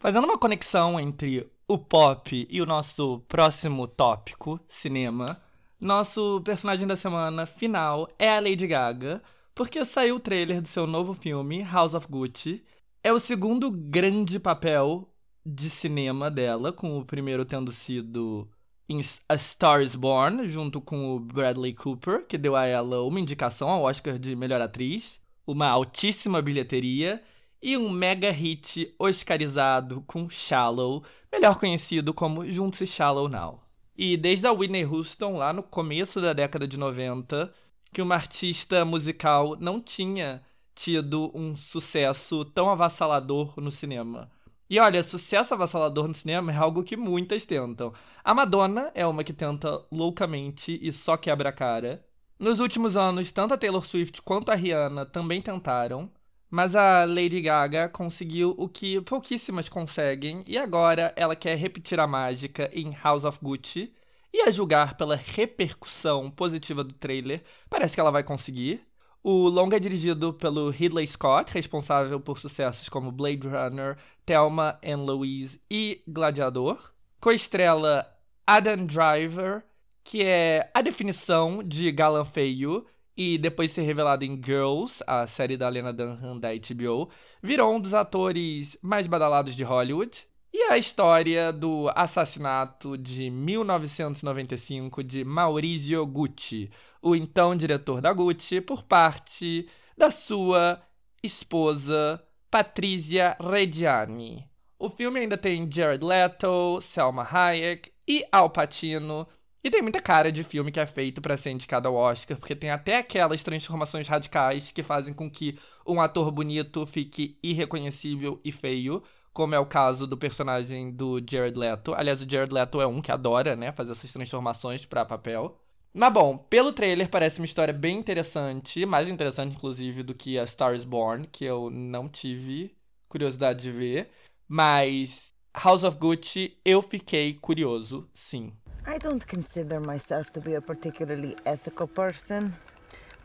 Fazendo uma conexão entre o pop e o nosso próximo tópico, cinema, nosso personagem da semana final é a Lady Gaga, porque saiu o trailer do seu novo filme, House of Gucci. É o segundo grande papel de cinema dela, com o primeiro tendo sido em A Star is Born, junto com o Bradley Cooper, que deu a ela uma indicação ao Oscar de melhor atriz, uma altíssima bilheteria e um mega hit oscarizado com Shallow, melhor conhecido como Juntos e Shallow Now. E desde a Whitney Houston, lá no começo da década de 90, que uma artista musical não tinha tido um sucesso tão avassalador no cinema. E olha, sucesso avassalador no cinema é algo que muitas tentam. A Madonna é uma que tenta loucamente e só quebra a cara. Nos últimos anos, tanto a Taylor Swift quanto a Rihanna também tentaram. Mas a Lady Gaga conseguiu o que pouquíssimas conseguem e agora ela quer repetir a mágica em House of Gucci. E a julgar pela repercussão positiva do trailer, parece que ela vai conseguir. O longa é dirigido pelo Ridley Scott, responsável por sucessos como Blade Runner, Thelma and Louise e Gladiador. Coestrela Adam Driver, que é a definição de galã feio, e depois de ser revelado em Girls, a série da Lena Dunham da HBO, virou um dos atores mais badalados de Hollywood. E a história do assassinato de 1995 de Maurizio Gucci, o então diretor da Gucci, por parte da sua esposa Patrizia Reggiani. O filme ainda tem Jared Leto, Selma Hayek e Al Pacino, e tem muita cara de filme que é feito para ser indicado ao Oscar, porque tem até aquelas transformações radicais que fazem com que um ator bonito fique irreconhecível e feio, como é o caso do personagem do Jared Leto. Aliás, o Jared Leto é um que adora, né, fazer essas transformações para papel. Mas bom, pelo trailer parece uma história bem interessante, mais interessante inclusive do que a Star is Born, que eu não tive curiosidade de ver, mas House of Gucci eu fiquei curioso, sim. I don't consider myself to be a particularly ethical person,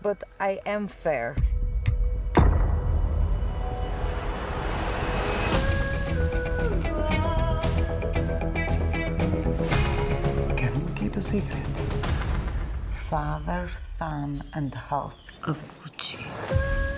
but I am fair. Can you keep a secret? Father, Son, and House of Gucci.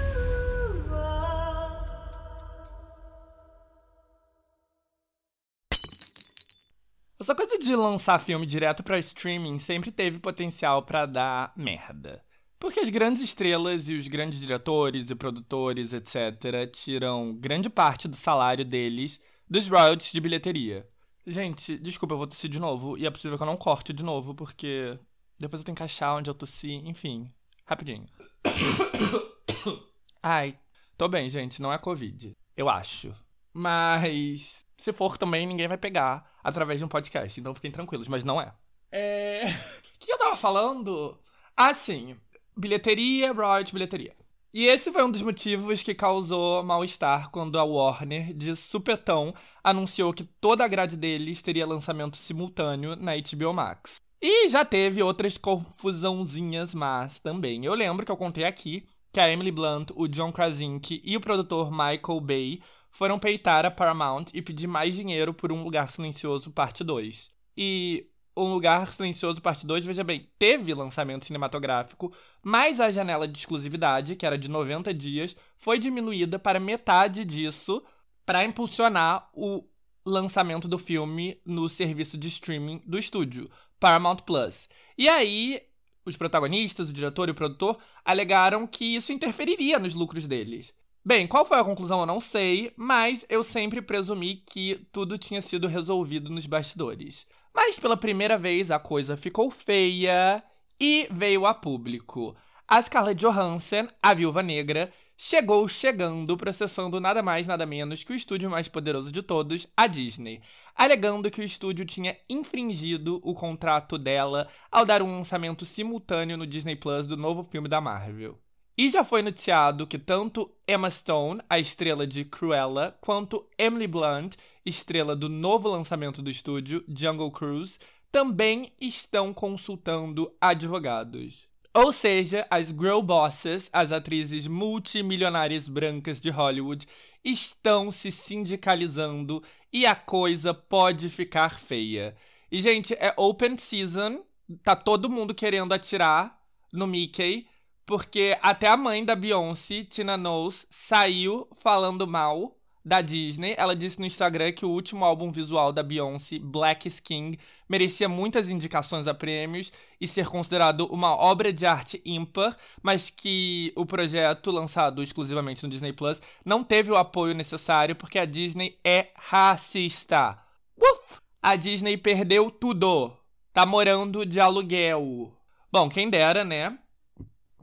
Essa coisa de lançar filme direto para streaming sempre teve potencial para dar merda. Porque as grandes estrelas e os grandes diretores e produtores, etc., tiram grande parte do salário deles dos royalties de bilheteria. Gente, desculpa, eu vou tossir de novo. E é possível que eu não corte de novo, porque depois eu tenho que achar onde eu tossi. Enfim, rapidinho. Ai, tô bem, gente, não é Covid. Eu acho. Mas se for também, ninguém vai pegar através de um podcast. Então fiquem tranquilos, mas não é. É. O que eu tava falando? Ah, sim. Bilheteria, royalties, bilheteria. E esse foi um dos motivos que causou mal-estar quando a Warner, de supetão, anunciou que toda a grade deles teria lançamento simultâneo na HBO Max. E já teve outras confusãozinhas mas também. Eu lembro que eu contei aqui que a Emily Blunt, o John Krasinski e o produtor Michael Bay foram peitar a Paramount e pedir mais dinheiro por Um Lugar Silencioso Parte 2. E Um Lugar Silencioso Parte 2, veja bem, teve lançamento cinematográfico, mas a janela de exclusividade, que era de 90 dias, foi diminuída para metade disso para impulsionar o lançamento do filme no serviço de streaming do estúdio, Paramount Plus. E aí, os protagonistas, o diretor e o produtor alegaram que isso interferiria nos lucros deles. Bem, qual foi a conclusão eu não sei, mas eu sempre presumi que tudo tinha sido resolvido nos bastidores. Mas pela primeira vez a coisa ficou feia e veio a público. A Scarlett Johansson, a Viúva Negra, chegou chegando, processando nada mais nada menos que o estúdio mais poderoso de todos, a Disney, alegando que o estúdio tinha infringido o contrato dela ao dar um lançamento simultâneo no Disney Plus do novo filme da Marvel. E já foi noticiado que tanto Emma Stone, a estrela de Cruella, quanto Emily Blunt, estrela do novo lançamento do estúdio, Jungle Cruise, também estão consultando advogados. Ou seja, as girl bosses, as atrizes multimilionárias brancas de Hollywood, estão se sindicalizando e a coisa pode ficar feia. E, gente, é open season, tá todo mundo querendo atirar no Mickey porque até a mãe da Beyoncé, Tina Knowles, saiu falando mal da Disney. Ela disse no Instagram que o último álbum visual da Beyoncé, Black is King, merecia muitas indicações a prêmios e ser considerado uma obra de arte ímpar, mas que o projeto, lançado exclusivamente no Disney Plus, não teve o apoio necessário porque a Disney é racista. Uf! A Disney perdeu tudo. Tá morando de aluguel. Bom, quem dera, né?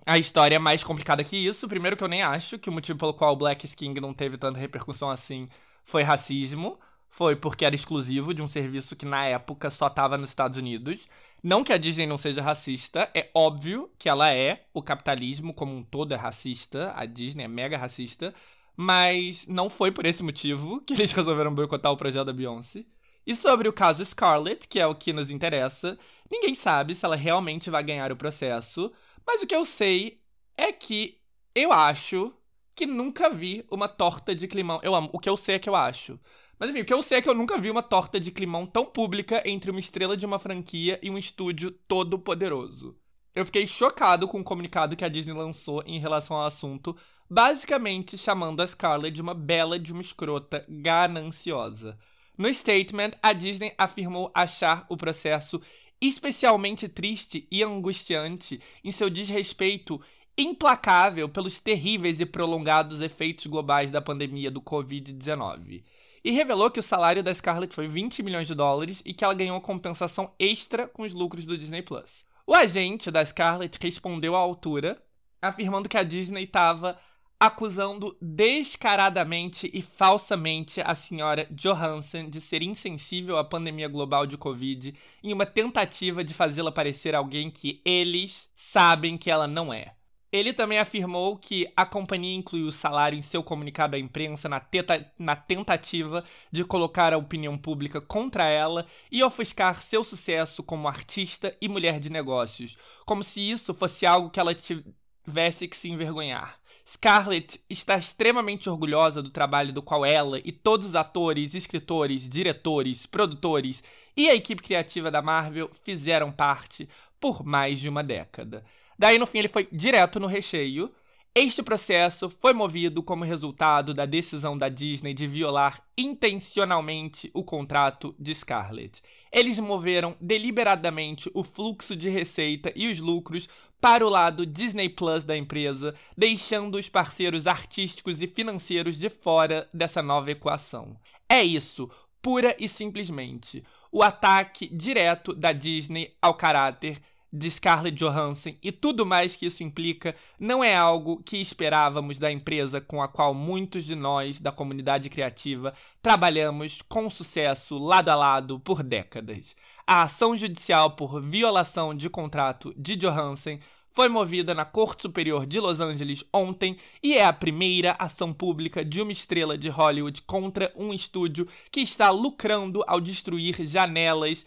A história é mais complicada que isso. Primeiro que eu nem acho que o motivo pelo qual o Black King não teve tanta repercussão assim foi racismo. Foi porque era exclusivo de um serviço que na época só estava nos Estados Unidos. Não que a Disney não seja racista, é óbvio que ela é. O capitalismo como um todo é racista. A Disney é mega racista. Mas não foi por esse motivo que eles resolveram boicotar o projeto da Beyoncé. E sobre o caso Scarlett, que é o que nos interessa, ninguém sabe se ela realmente vai ganhar o processo. Mas o que eu sei é que eu acho que nunca vi uma torta de climão. Eu amo. O que eu sei é que eu acho. Mas enfim, o que eu sei é que eu nunca vi uma torta de climão tão pública entre uma estrela de uma franquia e um estúdio todo poderoso. Eu fiquei chocado com o comunicado que a Disney lançou em relação ao assunto, basicamente chamando a Scarlett de uma bela de uma escrota gananciosa. No statement, a Disney afirmou achar o processo especialmente triste e angustiante em seu desrespeito implacável pelos terríveis e prolongados efeitos globais da pandemia do Covid-19. E revelou que o salário da Scarlett foi 20 milhões de dólares e que ela ganhou compensação extra com os lucros do Disney Plus. O agente da Scarlett respondeu à altura, afirmando que a Disney estava acusando descaradamente e falsamente a senhora Johansson de ser insensível à pandemia global de Covid em uma tentativa de fazê-la parecer alguém que eles sabem que ela não é. Ele também afirmou que a companhia incluiu o salário em seu comunicado à imprensa na, teta, na tentativa de colocar a opinião pública contra ela e ofuscar seu sucesso como artista e mulher de negócios, como se isso fosse algo que ela tivesse que se envergonhar. Scarlett está extremamente orgulhosa do trabalho do qual ela e todos os atores, escritores, diretores, produtores e a equipe criativa da Marvel fizeram parte por mais de uma década. Daí, no fim, ele foi direto no recheio. Este processo foi movido como resultado da decisão da Disney de violar intencionalmente o contrato de Scarlett. Eles moveram deliberadamente o fluxo de receita e os lucros para o lado Disney Plus da empresa, deixando os parceiros artísticos e financeiros de fora dessa nova equação. É isso, pura e simplesmente. O ataque direto da Disney ao caráter de Scarlett Johansson e tudo mais que isso implica não é algo que esperávamos da empresa com a qual muitos de nós da comunidade criativa trabalhamos com sucesso lado a lado por décadas. A ação judicial por violação de contrato de Johansson foi movida na Corte Superior de Los Angeles ontem e é a primeira ação pública de uma estrela de Hollywood contra um estúdio que está lucrando ao destruir janelas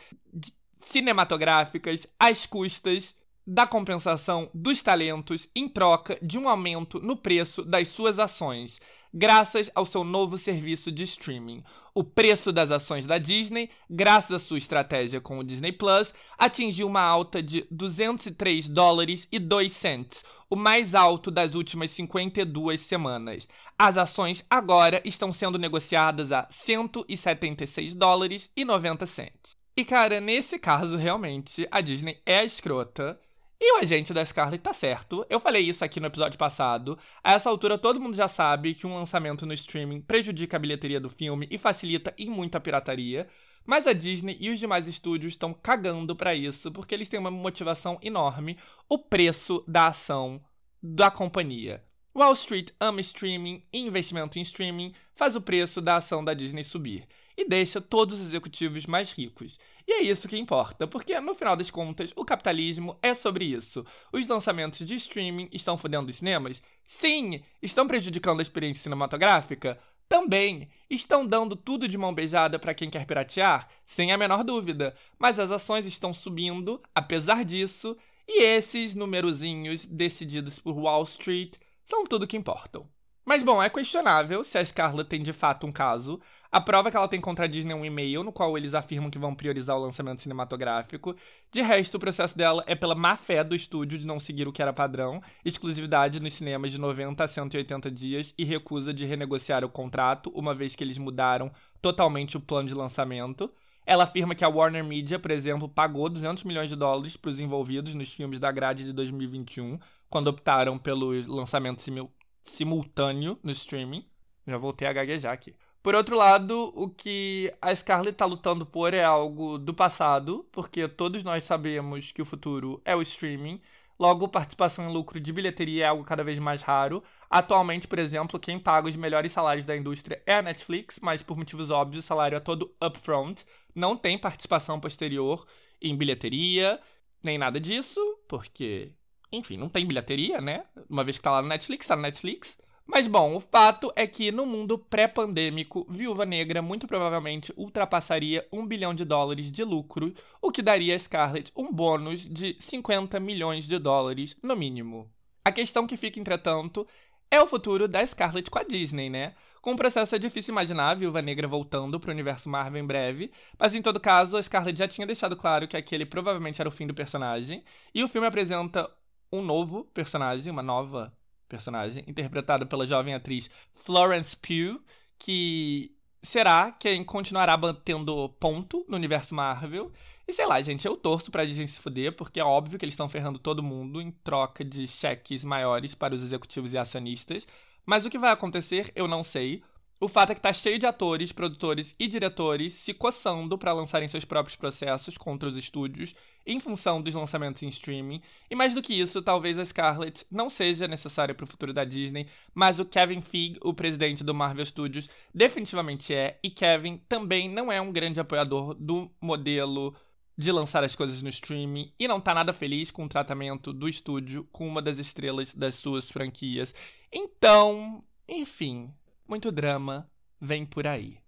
cinematográficas às custas da compensação dos talentos em troca de um aumento no preço das suas ações. graças ao seu novo serviço de streaming. O preço das ações da Disney, graças à sua estratégia com o Disney Plus, atingiu uma alta de 203 dólares e 2 cents, o mais alto das últimas 52 semanas. As ações agora estão sendo negociadas a 176 dólares e 90 cents. E cara, nesse caso realmente a Disney é escrota e o agente da Scarlett tá certo. Eu falei isso aqui no episódio passado. A essa altura, todo mundo já sabe que um lançamento no streaming prejudica a bilheteria do filme e facilita em muito a pirataria. Mas a Disney e os demais estúdios estão cagando para isso, porque eles têm uma motivação enorme: o preço da ação da companhia. Wall Street ama streaming e investimento em streaming faz o preço da ação da Disney subir e deixa todos os executivos mais ricos. E é isso que importa, porque no final das contas, o capitalismo é sobre isso. Os lançamentos de streaming estão fudendo os cinemas? Sim! Estão prejudicando a experiência cinematográfica? Também. Estão dando tudo de mão beijada para quem quer piratear? Sem a menor dúvida. Mas as ações estão subindo, apesar disso, e esses numerozinhos decididos por Wall Street são tudo que importam. Mas bom, é questionável se a Scarlett tem de fato um caso. A prova é que ela tem contra a Disney um e-mail no qual eles afirmam que vão priorizar o lançamento cinematográfico. De resto, o processo dela é pela má fé do estúdio de não seguir o que era padrão, exclusividade nos cinemas de 90 a 180 dias e recusa de renegociar o contrato, uma vez que eles mudaram totalmente o plano de lançamento. Ela afirma que a Warner Media, por exemplo, pagou 200 milhões de dólares para os envolvidos nos filmes da grade de 2021, quando optaram pelo lançamento simul simultâneo no streaming. Já voltei a gaguejar aqui. Por outro lado, o que a Scarlett está lutando por é algo do passado, porque todos nós sabemos que o futuro é o streaming. Logo, participação em lucro de bilheteria é algo cada vez mais raro. Atualmente, por exemplo, quem paga os melhores salários da indústria é a Netflix, mas por motivos óbvios o salário é todo upfront. Não tem participação posterior em bilheteria, nem nada disso, porque, enfim, não tem bilheteria, né? Uma vez que tá lá no Netflix, tá no Netflix. Mas bom, o fato é que no mundo pré-pandêmico, Viúva Negra muito provavelmente ultrapassaria um bilhão de dólares de lucro, o que daria a Scarlett um bônus de 50 milhões de dólares no mínimo. A questão que fica, entretanto, é o futuro da Scarlett com a Disney, né? Com o processo é difícil imaginar a Viúva Negra voltando para o universo Marvel em breve, mas em todo caso, a Scarlett já tinha deixado claro que aquele provavelmente era o fim do personagem, e o filme apresenta um novo personagem, uma nova personagem, interpretada pela jovem atriz Florence Pugh, que será quem continuará batendo ponto no universo Marvel. E sei lá, gente, eu torço pra Disney se fuder, porque é óbvio que eles estão ferrando todo mundo em troca de cheques maiores para os executivos e acionistas. Mas o que vai acontecer, eu não sei. O fato é que tá cheio de atores, produtores e diretores se coçando para lançarem seus próprios processos contra os estúdios em função dos lançamentos em streaming. E mais do que isso, talvez a Scarlett não seja necessária para o futuro da Disney, mas o Kevin Feige, o presidente do Marvel Studios, definitivamente é. E Kevin também não é um grande apoiador do modelo de lançar as coisas no streaming e não tá nada feliz com o tratamento do estúdio com uma das estrelas das suas franquias. Então, enfim, muito drama vem por aí.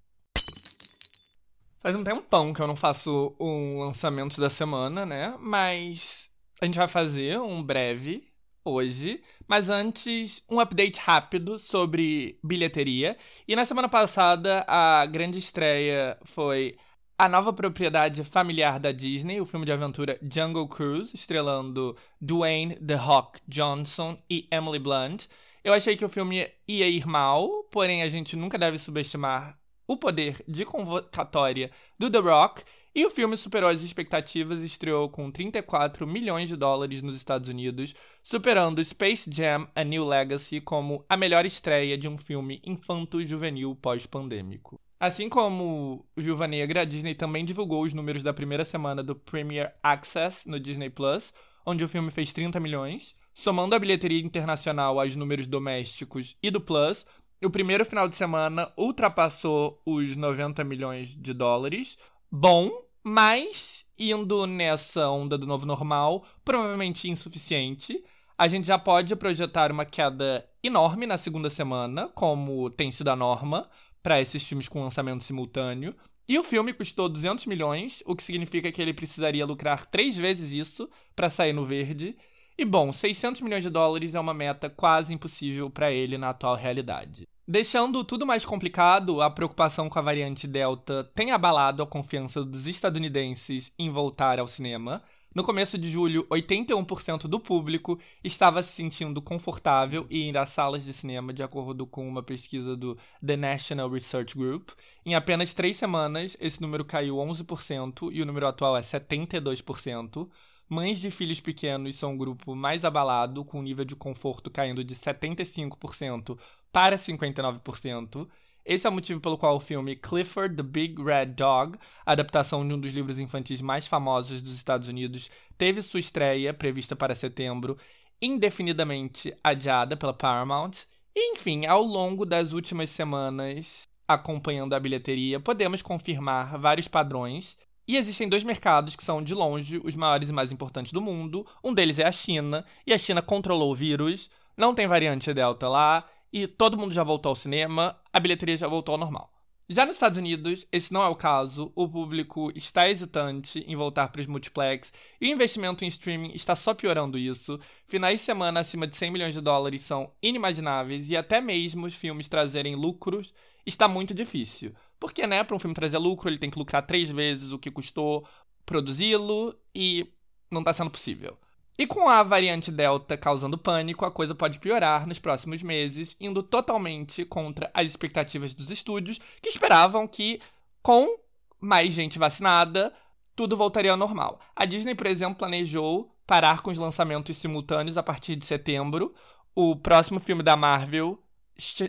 Faz um tempão que eu não faço um lançamento da semana, né? Mas a gente vai fazer um breve hoje. Mas antes, um update rápido sobre bilheteria. E na semana passada, a grande estreia foi a nova propriedade familiar da Disney, o filme de aventura Jungle Cruise, estrelando Dwayne The Rock Johnson e Emily Blunt. Eu achei que o filme ia ir mal, porém a gente nunca deve subestimar o poder de convocatória do The Rock e o filme superou as expectativas e estreou com 34 milhões de dólares nos Estados Unidos, superando Space Jam: A New Legacy como a melhor estreia de um filme infanto-juvenil pós-pandêmico. Assim como Viúva Negra, a Disney também divulgou os números da primeira semana do Premier Access no Disney Plus, onde o filme fez 30 milhões. Somando a bilheteria internacional aos números domésticos e do Plus, o primeiro final de semana ultrapassou os 90 milhões de dólares. Bom, mas indo nessa onda do novo normal, provavelmente insuficiente. A gente já pode projetar uma queda enorme na segunda semana, como tem sido a norma para esses filmes com lançamento simultâneo. E o filme custou 200 milhões, o que significa que ele precisaria lucrar três vezes isso para sair no verde. E bom, 600 milhões de dólares é uma meta quase impossível para ele na atual realidade. Deixando tudo mais complicado, a preocupação com a variante Delta tem abalado a confiança dos estadunidenses em voltar ao cinema. No começo de julho, 81% do público estava se sentindo confortável em ir às salas de cinema, de acordo com uma pesquisa do The National Research Group. Em apenas três semanas, esse número caiu 11% e o número atual é 72%. Mães de filhos pequenos são o grupo mais abalado, com o nível de conforto caindo de 75% para 59%. Esse é o motivo pelo qual o filme Clifford the Big Red Dog, adaptação de um dos livros infantis mais famosos dos Estados Unidos, teve sua estreia, prevista para setembro, indefinidamente adiada pela Paramount. E, enfim, ao longo das últimas semanas, acompanhando a bilheteria, podemos confirmar vários padrões. E existem dois mercados que são, de longe, os maiores e mais importantes do mundo. Um deles é a China, e a China controlou o vírus, não tem variante Delta lá, e todo mundo já voltou ao cinema, a bilheteria já voltou ao normal. Já nos Estados Unidos, esse não é o caso, o público está hesitante em voltar para os multiplex e o investimento em streaming está só piorando isso. Finais de semana acima de 100 milhões de dólares são inimagináveis e até mesmo os filmes trazerem lucros está muito difícil. Porque, né, para um filme trazer lucro, ele tem que lucrar três vezes o que custou produzi-lo e não está sendo possível. E com a variante Delta causando pânico, a coisa pode piorar nos próximos meses, indo totalmente contra as expectativas dos estúdios, que esperavam que, com mais gente vacinada, tudo voltaria ao normal. A Disney, por exemplo, planejou parar com os lançamentos simultâneos a partir de setembro. O próximo filme da Marvel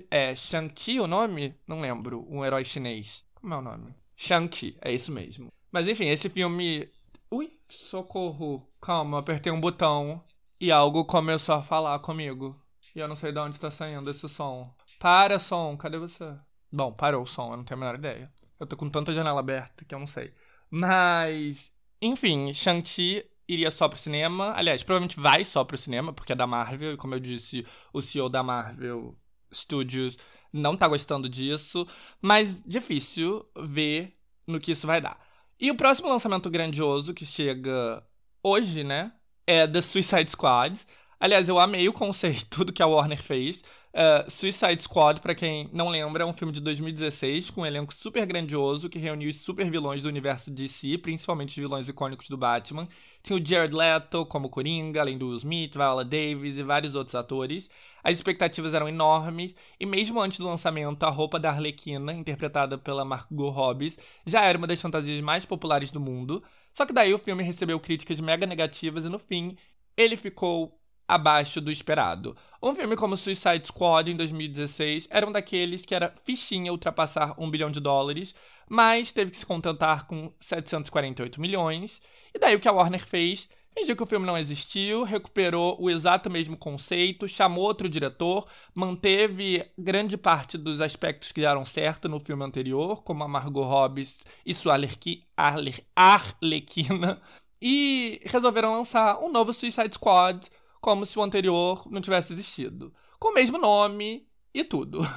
é Shang-Chi o nome? Não lembro. Um herói chinês. Como é o nome? Shang-Chi, é isso mesmo. Mas enfim, esse filme. Ui, socorro. Calma, apertei um botão e algo começou a falar comigo. E eu não sei de onde está saindo esse som. Para, som, cadê você? Bom, parou o som, eu não tenho a menor ideia. Eu tô com tanta janela aberta que eu não sei. Mas, enfim, Shang-Chi iria só pro cinema. Aliás, provavelmente vai só pro cinema, porque é da Marvel. E como eu disse, o CEO da Marvel Studios não tá gostando disso. Mas difícil ver no que isso vai dar. E o próximo lançamento grandioso que chega hoje, né? É The Suicide Squad. Aliás, eu amei o conceito do que a Warner fez. Uh, Suicide Squad, para quem não lembra, é um filme de 2016 com um elenco super grandioso que reuniu os super vilões do universo DC, principalmente os vilões icônicos do Batman. Tinha o Jared Leto como Coringa, além do Will Smith, Viola Davis e vários outros atores. As expectativas eram enormes e mesmo antes do lançamento, a roupa da Arlequina, interpretada pela Margot Robbie, já era uma das fantasias mais populares do mundo. Só que daí o filme recebeu críticas mega negativas e no fim ele ficou abaixo do esperado. Um filme como Suicide Squad em 2016 era um daqueles que era fichinha ultrapassar um bilhão de dólares, mas teve que se contentar com 748 milhões. E daí o que a Warner fez fingiu que o filme não existiu, recuperou o exato mesmo conceito, chamou outro diretor, manteve grande parte dos aspectos que deram certo no filme anterior, como a Margot Robbie e sua Arlequi, Arle, Arlequina, e resolveram lançar um novo Suicide Squad, como se o anterior não tivesse existido. Com o mesmo nome e tudo.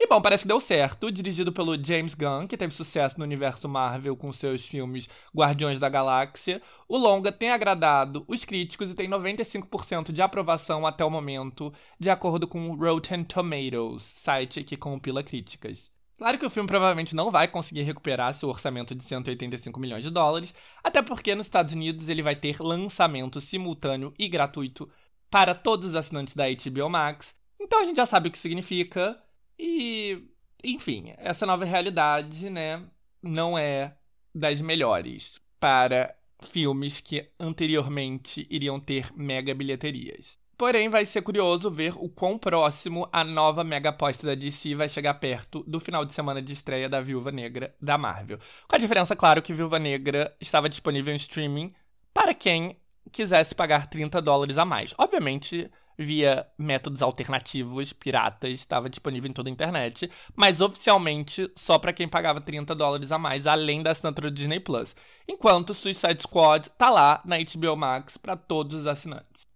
E bom, parece que deu certo. Dirigido pelo James Gunn, que teve sucesso no universo Marvel com seus filmes Guardiões da Galáxia, o longa tem agradado os críticos e tem 95% de aprovação até o momento, de acordo com o Rotten Tomatoes, site que compila críticas. Claro que o filme provavelmente não vai conseguir recuperar seu orçamento de 185 milhões de dólares, até porque nos Estados Unidos ele vai ter lançamento simultâneo e gratuito para todos os assinantes da HBO Max. Então a gente já sabe o que significa. E, enfim, essa nova realidade, né, não é das melhores para filmes que anteriormente iriam ter mega bilheterias. Porém, vai ser curioso ver o quão próximo a nova mega aposta da DC vai chegar perto do final de semana de estreia da Viúva Negra da Marvel. Com a diferença, claro, que Viúva Negra estava disponível em streaming para quem quisesse pagar 30 dólares a mais. Obviamente, via métodos alternativos, piratas, estava disponível em toda a internet, mas oficialmente só para quem pagava 30 dólares a mais, além da assinatura do Disney Plus. Enquanto Suicide Squad tá lá na HBO Max para todos os assinantes.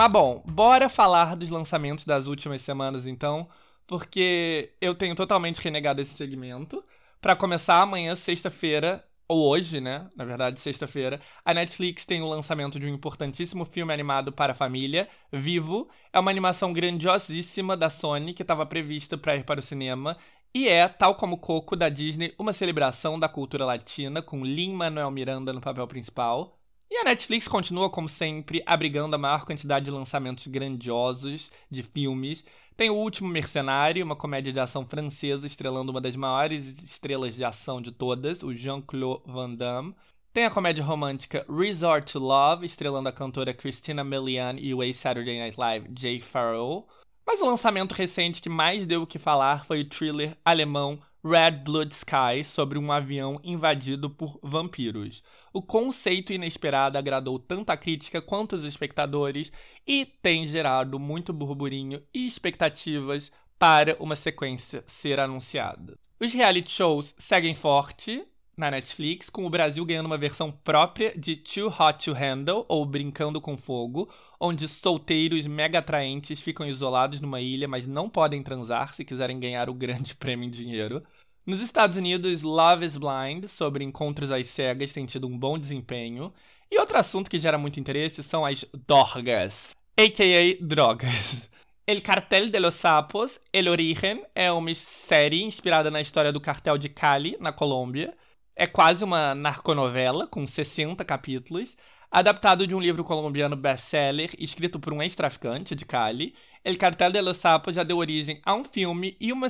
Mas bom, bora falar dos lançamentos das últimas semanas então, porque eu tenho totalmente renegado esse segmento. Para começar, amanhã, sexta-feira, ou hoje, né? Na verdade, sexta-feira, a Netflix tem o lançamento de um importantíssimo filme animado para a família, Vivo. É uma animação grandiosíssima da Sony que estava prevista para ir para o cinema e é, tal como Coco da Disney, uma celebração da cultura latina com Lin-Manuel Miranda no papel principal. E a Netflix continua, como sempre, abrigando a maior quantidade de lançamentos grandiosos de filmes. Tem O Último Mercenário, uma comédia de ação francesa estrelando uma das maiores estrelas de ação de todas, o Jean-Claude Van Damme. Tem a comédia romântica Resort to Love, estrelando a cantora Christina Milian e o ex-Saturday Night Live Jay Farrell. Mas o lançamento recente que mais deu o que falar foi o thriller alemão Red Blood Sky sobre um avião invadido por vampiros. O conceito inesperado agradou tanto a crítica quanto os espectadores e tem gerado muito burburinho e expectativas para uma sequência ser anunciada. Os reality shows seguem forte, na Netflix, com o Brasil ganhando uma versão própria de Too Hot to Handle, ou Brincando com Fogo, onde solteiros mega atraentes ficam isolados numa ilha, mas não podem transar se quiserem ganhar o grande prêmio em dinheiro. Nos Estados Unidos, Love is Blind, sobre encontros às cegas, tem tido um bom desempenho. E outro assunto que gera muito interesse são as dorgas, a.k.a. drogas. El Cartel de los Sapos, El Origen, é uma série inspirada na história do cartel de Cali, na Colômbia, é quase uma narconovela, com 60 capítulos, adaptado de um livro colombiano best-seller escrito por um ex-traficante de Cali. El Cartel de los Sapos já deu origem a um filme e uma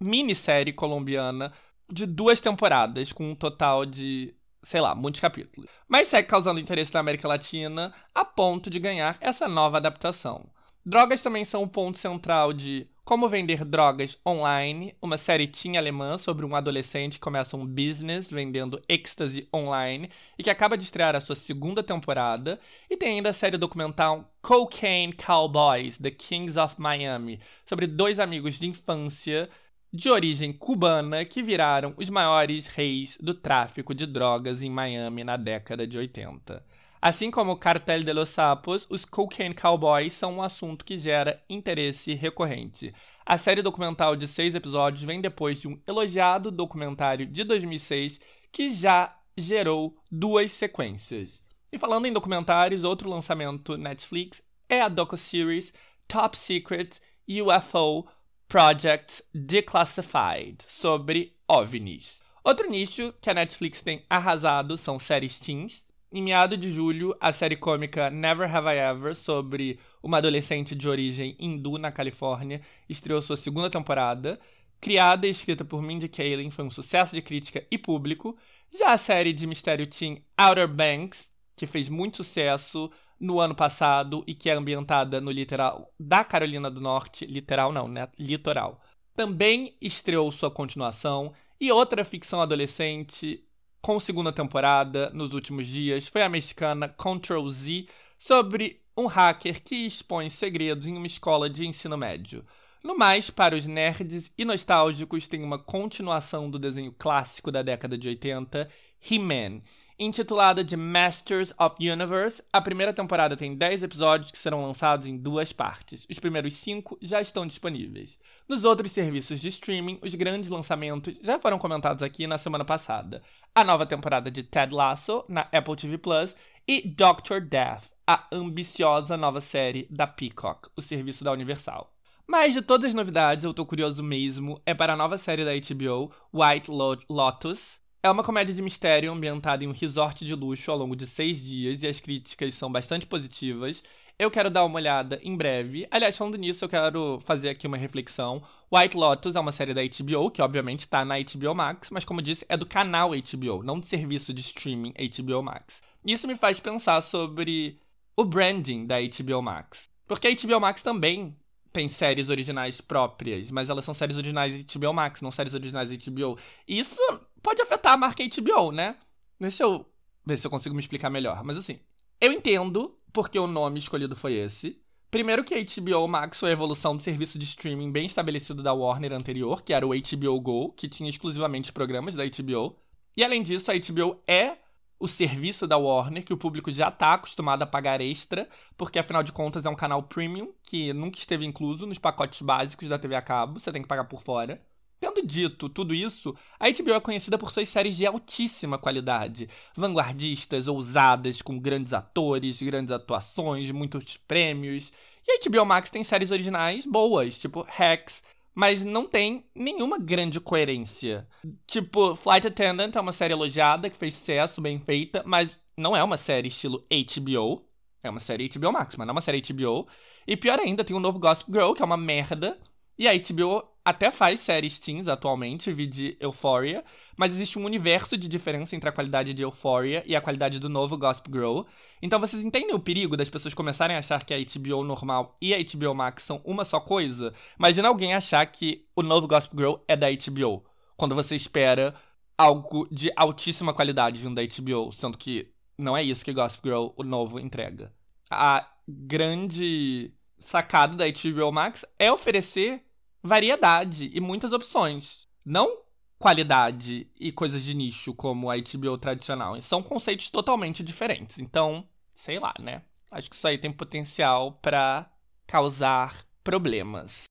minissérie colombiana de duas temporadas, com um total de, sei lá, muitos capítulos. Mas segue causando interesse na América Latina a ponto de ganhar essa nova adaptação. Drogas também são o ponto central de como Vender Drogas Online, uma série teen alemã sobre um adolescente que começa um business vendendo ecstasy online e que acaba de estrear a sua segunda temporada. E tem ainda a série documental Cocaine Cowboys, The Kings of Miami, sobre dois amigos de infância de origem cubana que viraram os maiores reis do tráfico de drogas em Miami na década de 80. Assim como o Cartel de los Sapos, os Cocaine Cowboys são um assunto que gera interesse recorrente. A série documental de seis episódios vem depois de um elogiado documentário de 2006 que já gerou duas sequências. E falando em documentários, outro lançamento Netflix é a docu-series Top Secret UFO Project Declassified sobre OVNIs. Outro nicho que a Netflix tem arrasado são séries teens, em meado de julho, a série cômica Never Have I Ever, sobre uma adolescente de origem hindu na Califórnia, estreou sua segunda temporada. Criada e escrita por Mindy Kaling, foi um sucesso de crítica e público. Já a série de mistério teen Outer Banks, que fez muito sucesso no ano passado e que é ambientada no litoral da Carolina do Norte, literal não, né? Litoral. Também estreou sua continuação e outra ficção adolescente com segunda temporada nos últimos dias foi a mexicana Control Z sobre um hacker que expõe segredos em uma escola de ensino médio. No mais, para os nerds e nostálgicos, tem uma continuação do desenho clássico da década de 80, He-Man, intitulada de Masters of Universe. A primeira temporada tem 10 episódios que serão lançados em duas partes. Os primeiros 5 já estão disponíveis. Nos outros serviços de streaming, os grandes lançamentos já foram comentados aqui na semana passada. A nova temporada de Ted Lasso na Apple TV Plus e Doctor Death, a ambiciosa nova série da Peacock, o serviço da Universal. Mas de todas as novidades, eu tô curioso mesmo é para a nova série da HBO, White Lotus, é uma comédia de mistério ambientada em um resort de luxo ao longo de seis dias e as críticas são bastante positivas. Eu quero dar uma olhada em breve. Aliás, falando nisso, eu quero fazer aqui uma reflexão. White Lotus é uma série da HBO, que obviamente está na HBO Max, mas como disse, é do canal HBO, não do serviço de streaming HBO Max. Isso me faz pensar sobre o branding da HBO Max. Porque a HBO Max também tem séries originais próprias, mas elas são séries originais HBO Max, não séries originais HBO. Isso pode afetar a marca HBO, né? Deixa eu ver se eu consigo me explicar melhor. Mas assim, eu entendo porque o nome escolhido foi esse. Primeiro que a HBO Max foi a evolução do serviço de streaming bem estabelecido da Warner anterior, que era o HBO Go, que tinha exclusivamente programas da HBO. E além disso, a HBO é o serviço da Warner, que o público já está acostumado a pagar extra, porque afinal de contas é um canal premium que nunca esteve incluso nos pacotes básicos da TV a cabo, você tem que pagar por fora. Tendo dito tudo isso, a HBO é conhecida por suas séries de altíssima qualidade, vanguardistas, ousadas, com grandes atores, grandes atuações, muitos prêmios. E a HBO Max tem séries originais boas, tipo Hacks, mas não tem nenhuma grande coerência. Tipo, Flight Attendant é uma série elogiada, que fez sucesso, bem feita, mas não é uma série estilo HBO. É uma série HBO Max, mas não é uma série HBO. E pior ainda, tem o um novo Gossip Girl, que é uma merda. E a HBO até faz séries teens atualmente, vi de Euphoria, mas existe um universo de diferença entre a qualidade de Euphoria e a qualidade do novo Gossip Girl. Então vocês entendem o perigo das pessoas começarem a achar que a HBO normal e a HBO Max são uma só coisa? Imagina alguém achar que o novo Gossip Girl é da HBO, quando você espera algo de altíssima qualidade vindo da HBO, sendo que não é isso que Gossip Girl, o novo, entrega. A grande sacada da HBO Max é oferecer variedade e muitas opções. Não qualidade e coisas de nicho como a HBO tradicional. São conceitos totalmente diferentes. Então, sei lá, né? Acho que isso aí tem potencial para causar problemas.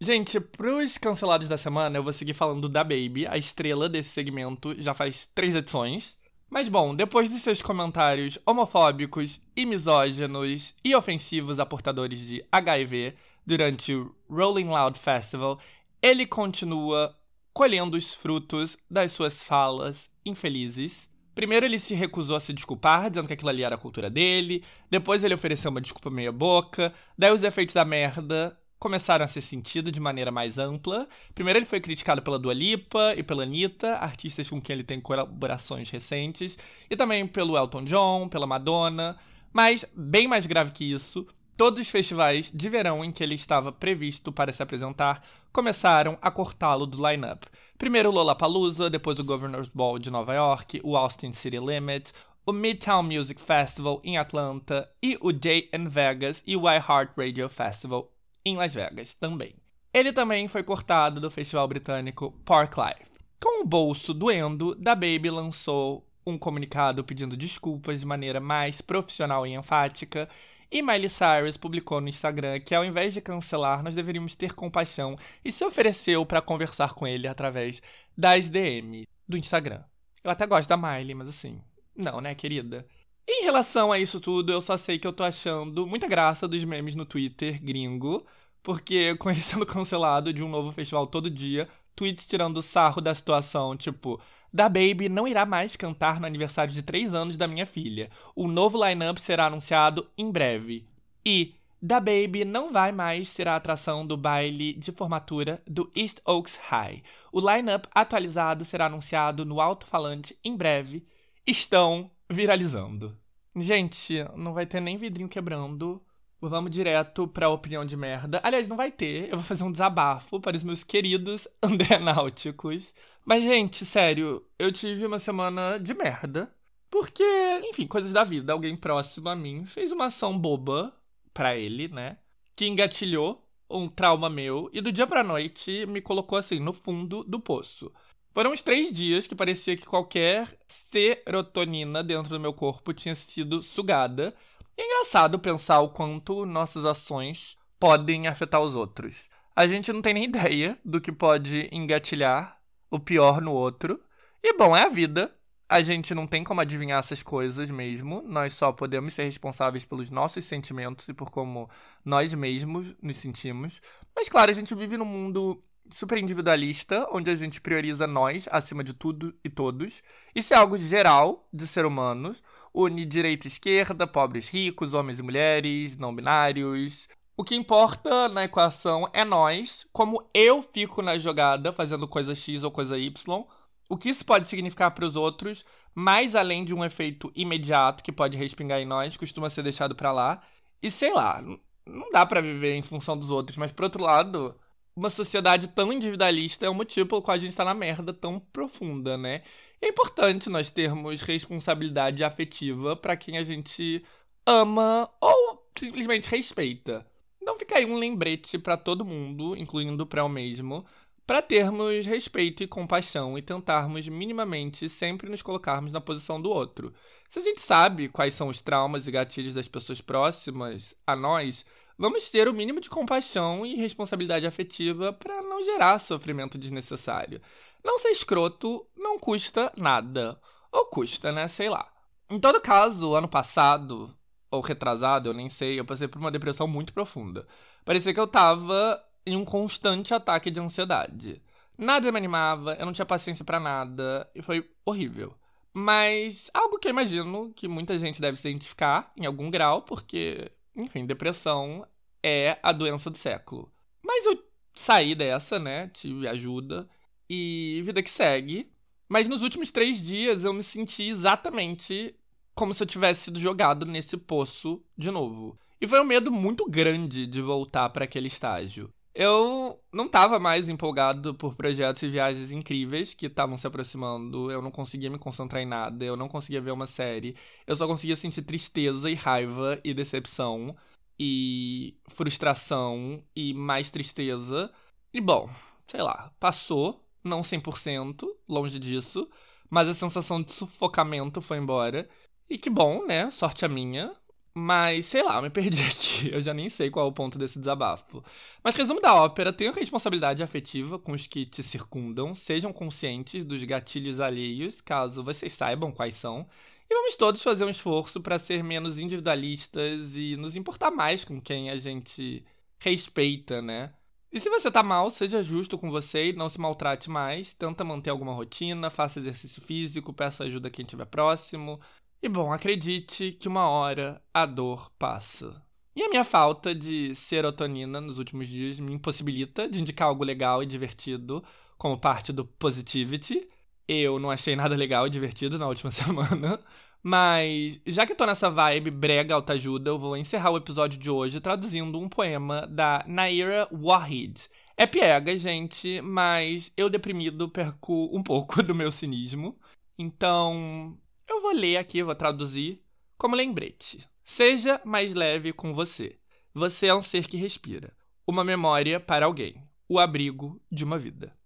Gente, pros cancelados da semana, eu vou seguir falando da Baby, a estrela desse segmento, já faz três edições. Mas bom, depois de seus comentários homofóbicos e misóginos e ofensivos a portadores de HIV, durante o Rolling Loud Festival, ele continua colhendo os frutos das suas falas infelizes. Primeiro ele se recusou a se desculpar, dizendo que aquilo ali era a cultura dele. Depois ele ofereceu uma desculpa meia boca. Daí os efeitos da merda começaram a ser sentidos de maneira mais ampla. Primeiro ele foi criticado pela Dua Lipa e pela Anitta, artistas com quem ele tem colaborações recentes. E também pelo Elton John, pela Madonna. Mas, bem mais grave que isso, Todos os festivais de verão em que ele estava previsto para se apresentar começaram a cortá-lo do line-up. Primeiro o Lollapalooza, depois o Governor's Ball de Nova York, o Austin City Limit, o Midtown Music Festival em Atlanta e o Day in Vegas e o iHeartRadio Festival em Las Vegas também. Ele também foi cortado do festival britânico Parklife. Com o bolso doendo, da Baby lançou um comunicado pedindo desculpas de maneira mais profissional e enfática e Miley Cyrus publicou no Instagram que ao invés de cancelar, nós deveríamos ter compaixão e se ofereceu para conversar com ele através das DM do Instagram. Eu até gosto da Miley, mas assim, não, né, querida? Em relação a isso tudo, eu só sei que eu tô achando muita graça dos memes no Twitter gringo, porque com ele sendo cancelado de um novo festival todo dia, tweets tirando sarro da situação, tipo, da Baby não irá mais cantar no aniversário de 3 anos da minha filha. O novo line-up será anunciado em breve. E da Baby não vai mais ser a atração do baile de formatura do East Oaks High. O line-up atualizado será anunciado no alto-falante em breve. Estão viralizando. Gente, não vai ter nem vidrinho quebrando. Vamos direto pra opinião de merda. Aliás, não vai ter. Eu vou fazer um desabafo para os meus queridos andrenáuticos. Mas, gente, sério, eu tive uma semana de merda. Porque, enfim, coisas da vida. Alguém próximo a mim fez uma ação boba para ele, né? Que engatilhou um trauma meu e do dia pra noite me colocou assim no fundo do poço. Foram uns três dias que parecia que qualquer serotonina dentro do meu corpo tinha sido sugada. É engraçado pensar o quanto nossas ações podem afetar os outros. A gente não tem nem ideia do que pode engatilhar o pior no outro. E bom, é a vida. A gente não tem como adivinhar essas coisas mesmo. Nós só podemos ser responsáveis pelos nossos sentimentos e por como nós mesmos nos sentimos. Mas claro, a gente vive num mundo super individualista, onde a gente prioriza nós acima de tudo e todos. Isso é algo geral de ser humanos. Une direita e esquerda, pobres ricos, homens e mulheres, não binários, o que importa na equação é nós, como eu fico na jogada fazendo coisa X ou coisa Y, o que isso pode significar para os outros, mais além de um efeito imediato que pode respingar em nós, costuma ser deixado para lá. E sei lá, não dá para viver em função dos outros, mas por outro lado, uma sociedade tão individualista é um motivo pelo qual a gente tá na merda tão profunda, né? É importante nós termos responsabilidade afetiva para quem a gente ama ou simplesmente respeita. Então fica aí um lembrete para todo mundo, incluindo para eu mesmo, para termos respeito e compaixão e tentarmos minimamente sempre nos colocarmos na posição do outro. Se a gente sabe quais são os traumas e gatilhos das pessoas próximas a nós, vamos ter o mínimo de compaixão e responsabilidade afetiva para não gerar sofrimento desnecessário. Não ser escroto não custa nada. Ou custa, né? Sei lá. Em todo caso, ano passado, ou retrasado, eu nem sei, eu passei por uma depressão muito profunda. Parecia que eu tava em um constante ataque de ansiedade. Nada me animava, eu não tinha paciência para nada e foi horrível. Mas algo que eu imagino que muita gente deve se identificar em algum grau, porque, enfim, depressão é a doença do século. Mas eu saí dessa, né? Tive ajuda e vida que segue. Mas nos últimos três dias eu me senti exatamente como se eu tivesse sido jogado nesse poço de novo. E foi um medo muito grande de voltar para aquele estágio. Eu não estava mais empolgado por projetos e viagens incríveis que estavam se aproximando. Eu não conseguia me concentrar em nada, eu não conseguia ver uma série. Eu só conseguia sentir tristeza e raiva e decepção e frustração e mais tristeza. E bom, sei lá, passou, não 100%, longe disso, mas a sensação de sufocamento foi embora. E que bom, né? Sorte a minha. Mas, sei lá, me perdi aqui. Eu já nem sei qual é o ponto desse desabafo. Mas, resumo da ópera: tenha responsabilidade afetiva com os que te circundam, sejam conscientes dos gatilhos alheios, caso vocês saibam quais são. E vamos todos fazer um esforço para ser menos individualistas e nos importar mais com quem a gente respeita, né? E se você tá mal, seja justo com você e não se maltrate mais. Tenta manter alguma rotina, faça exercício físico, peça ajuda a quem estiver próximo. E bom, acredite que uma hora a dor passa. E a minha falta de serotonina nos últimos dias me impossibilita de indicar algo legal e divertido como parte do Positivity. Eu não achei nada legal e divertido na última semana. Mas, já que eu tô nessa vibe brega autoajuda, eu vou encerrar o episódio de hoje traduzindo um poema da Naira Wahid. É piega, gente, mas eu deprimido perco um pouco do meu cinismo. Então, eu vou ler aqui, vou traduzir como lembrete. Seja mais leve com você. Você é um ser que respira. Uma memória para alguém. O abrigo de uma vida.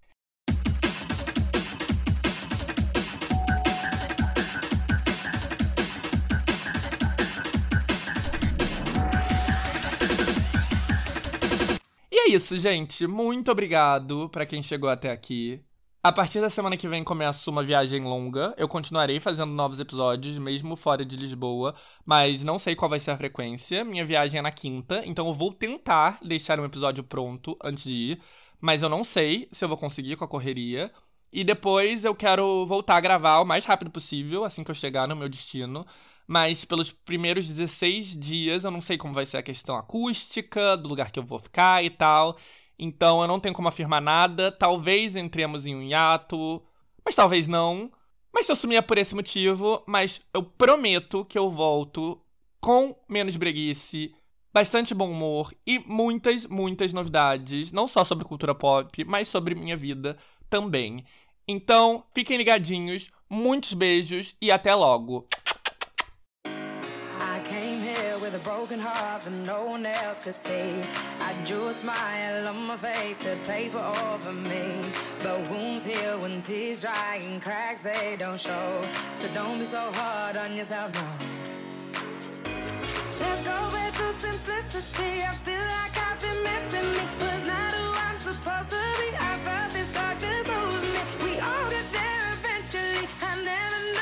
Isso, gente. Muito obrigado para quem chegou até aqui. A partir da semana que vem começa uma viagem longa. Eu continuarei fazendo novos episódios, mesmo fora de Lisboa, mas não sei qual vai ser a frequência. Minha viagem é na quinta, então eu vou tentar deixar um episódio pronto antes de ir, mas eu não sei se eu vou conseguir com a correria. E depois eu quero voltar a gravar o mais rápido possível, assim que eu chegar no meu destino. Mas pelos primeiros 16 dias eu não sei como vai ser a questão acústica, do lugar que eu vou ficar e tal. Então eu não tenho como afirmar nada. Talvez entremos em um hiato, mas talvez não. Mas se eu sumir é por esse motivo, mas eu prometo que eu volto com menos breguice, bastante bom humor e muitas, muitas novidades, não só sobre cultura pop, mas sobre minha vida também. Então, fiquem ligadinhos, muitos beijos e até logo. Broken heart that no one else could see. I drew a smile on my face to paper over me. But wounds heal when tears dry and cracks they don't show. So don't be so hard on yourself, no. Let's go back to simplicity. I feel like I've been missing me. Was not who I'm supposed to be. I felt this darkness over me. We all get there eventually. I never.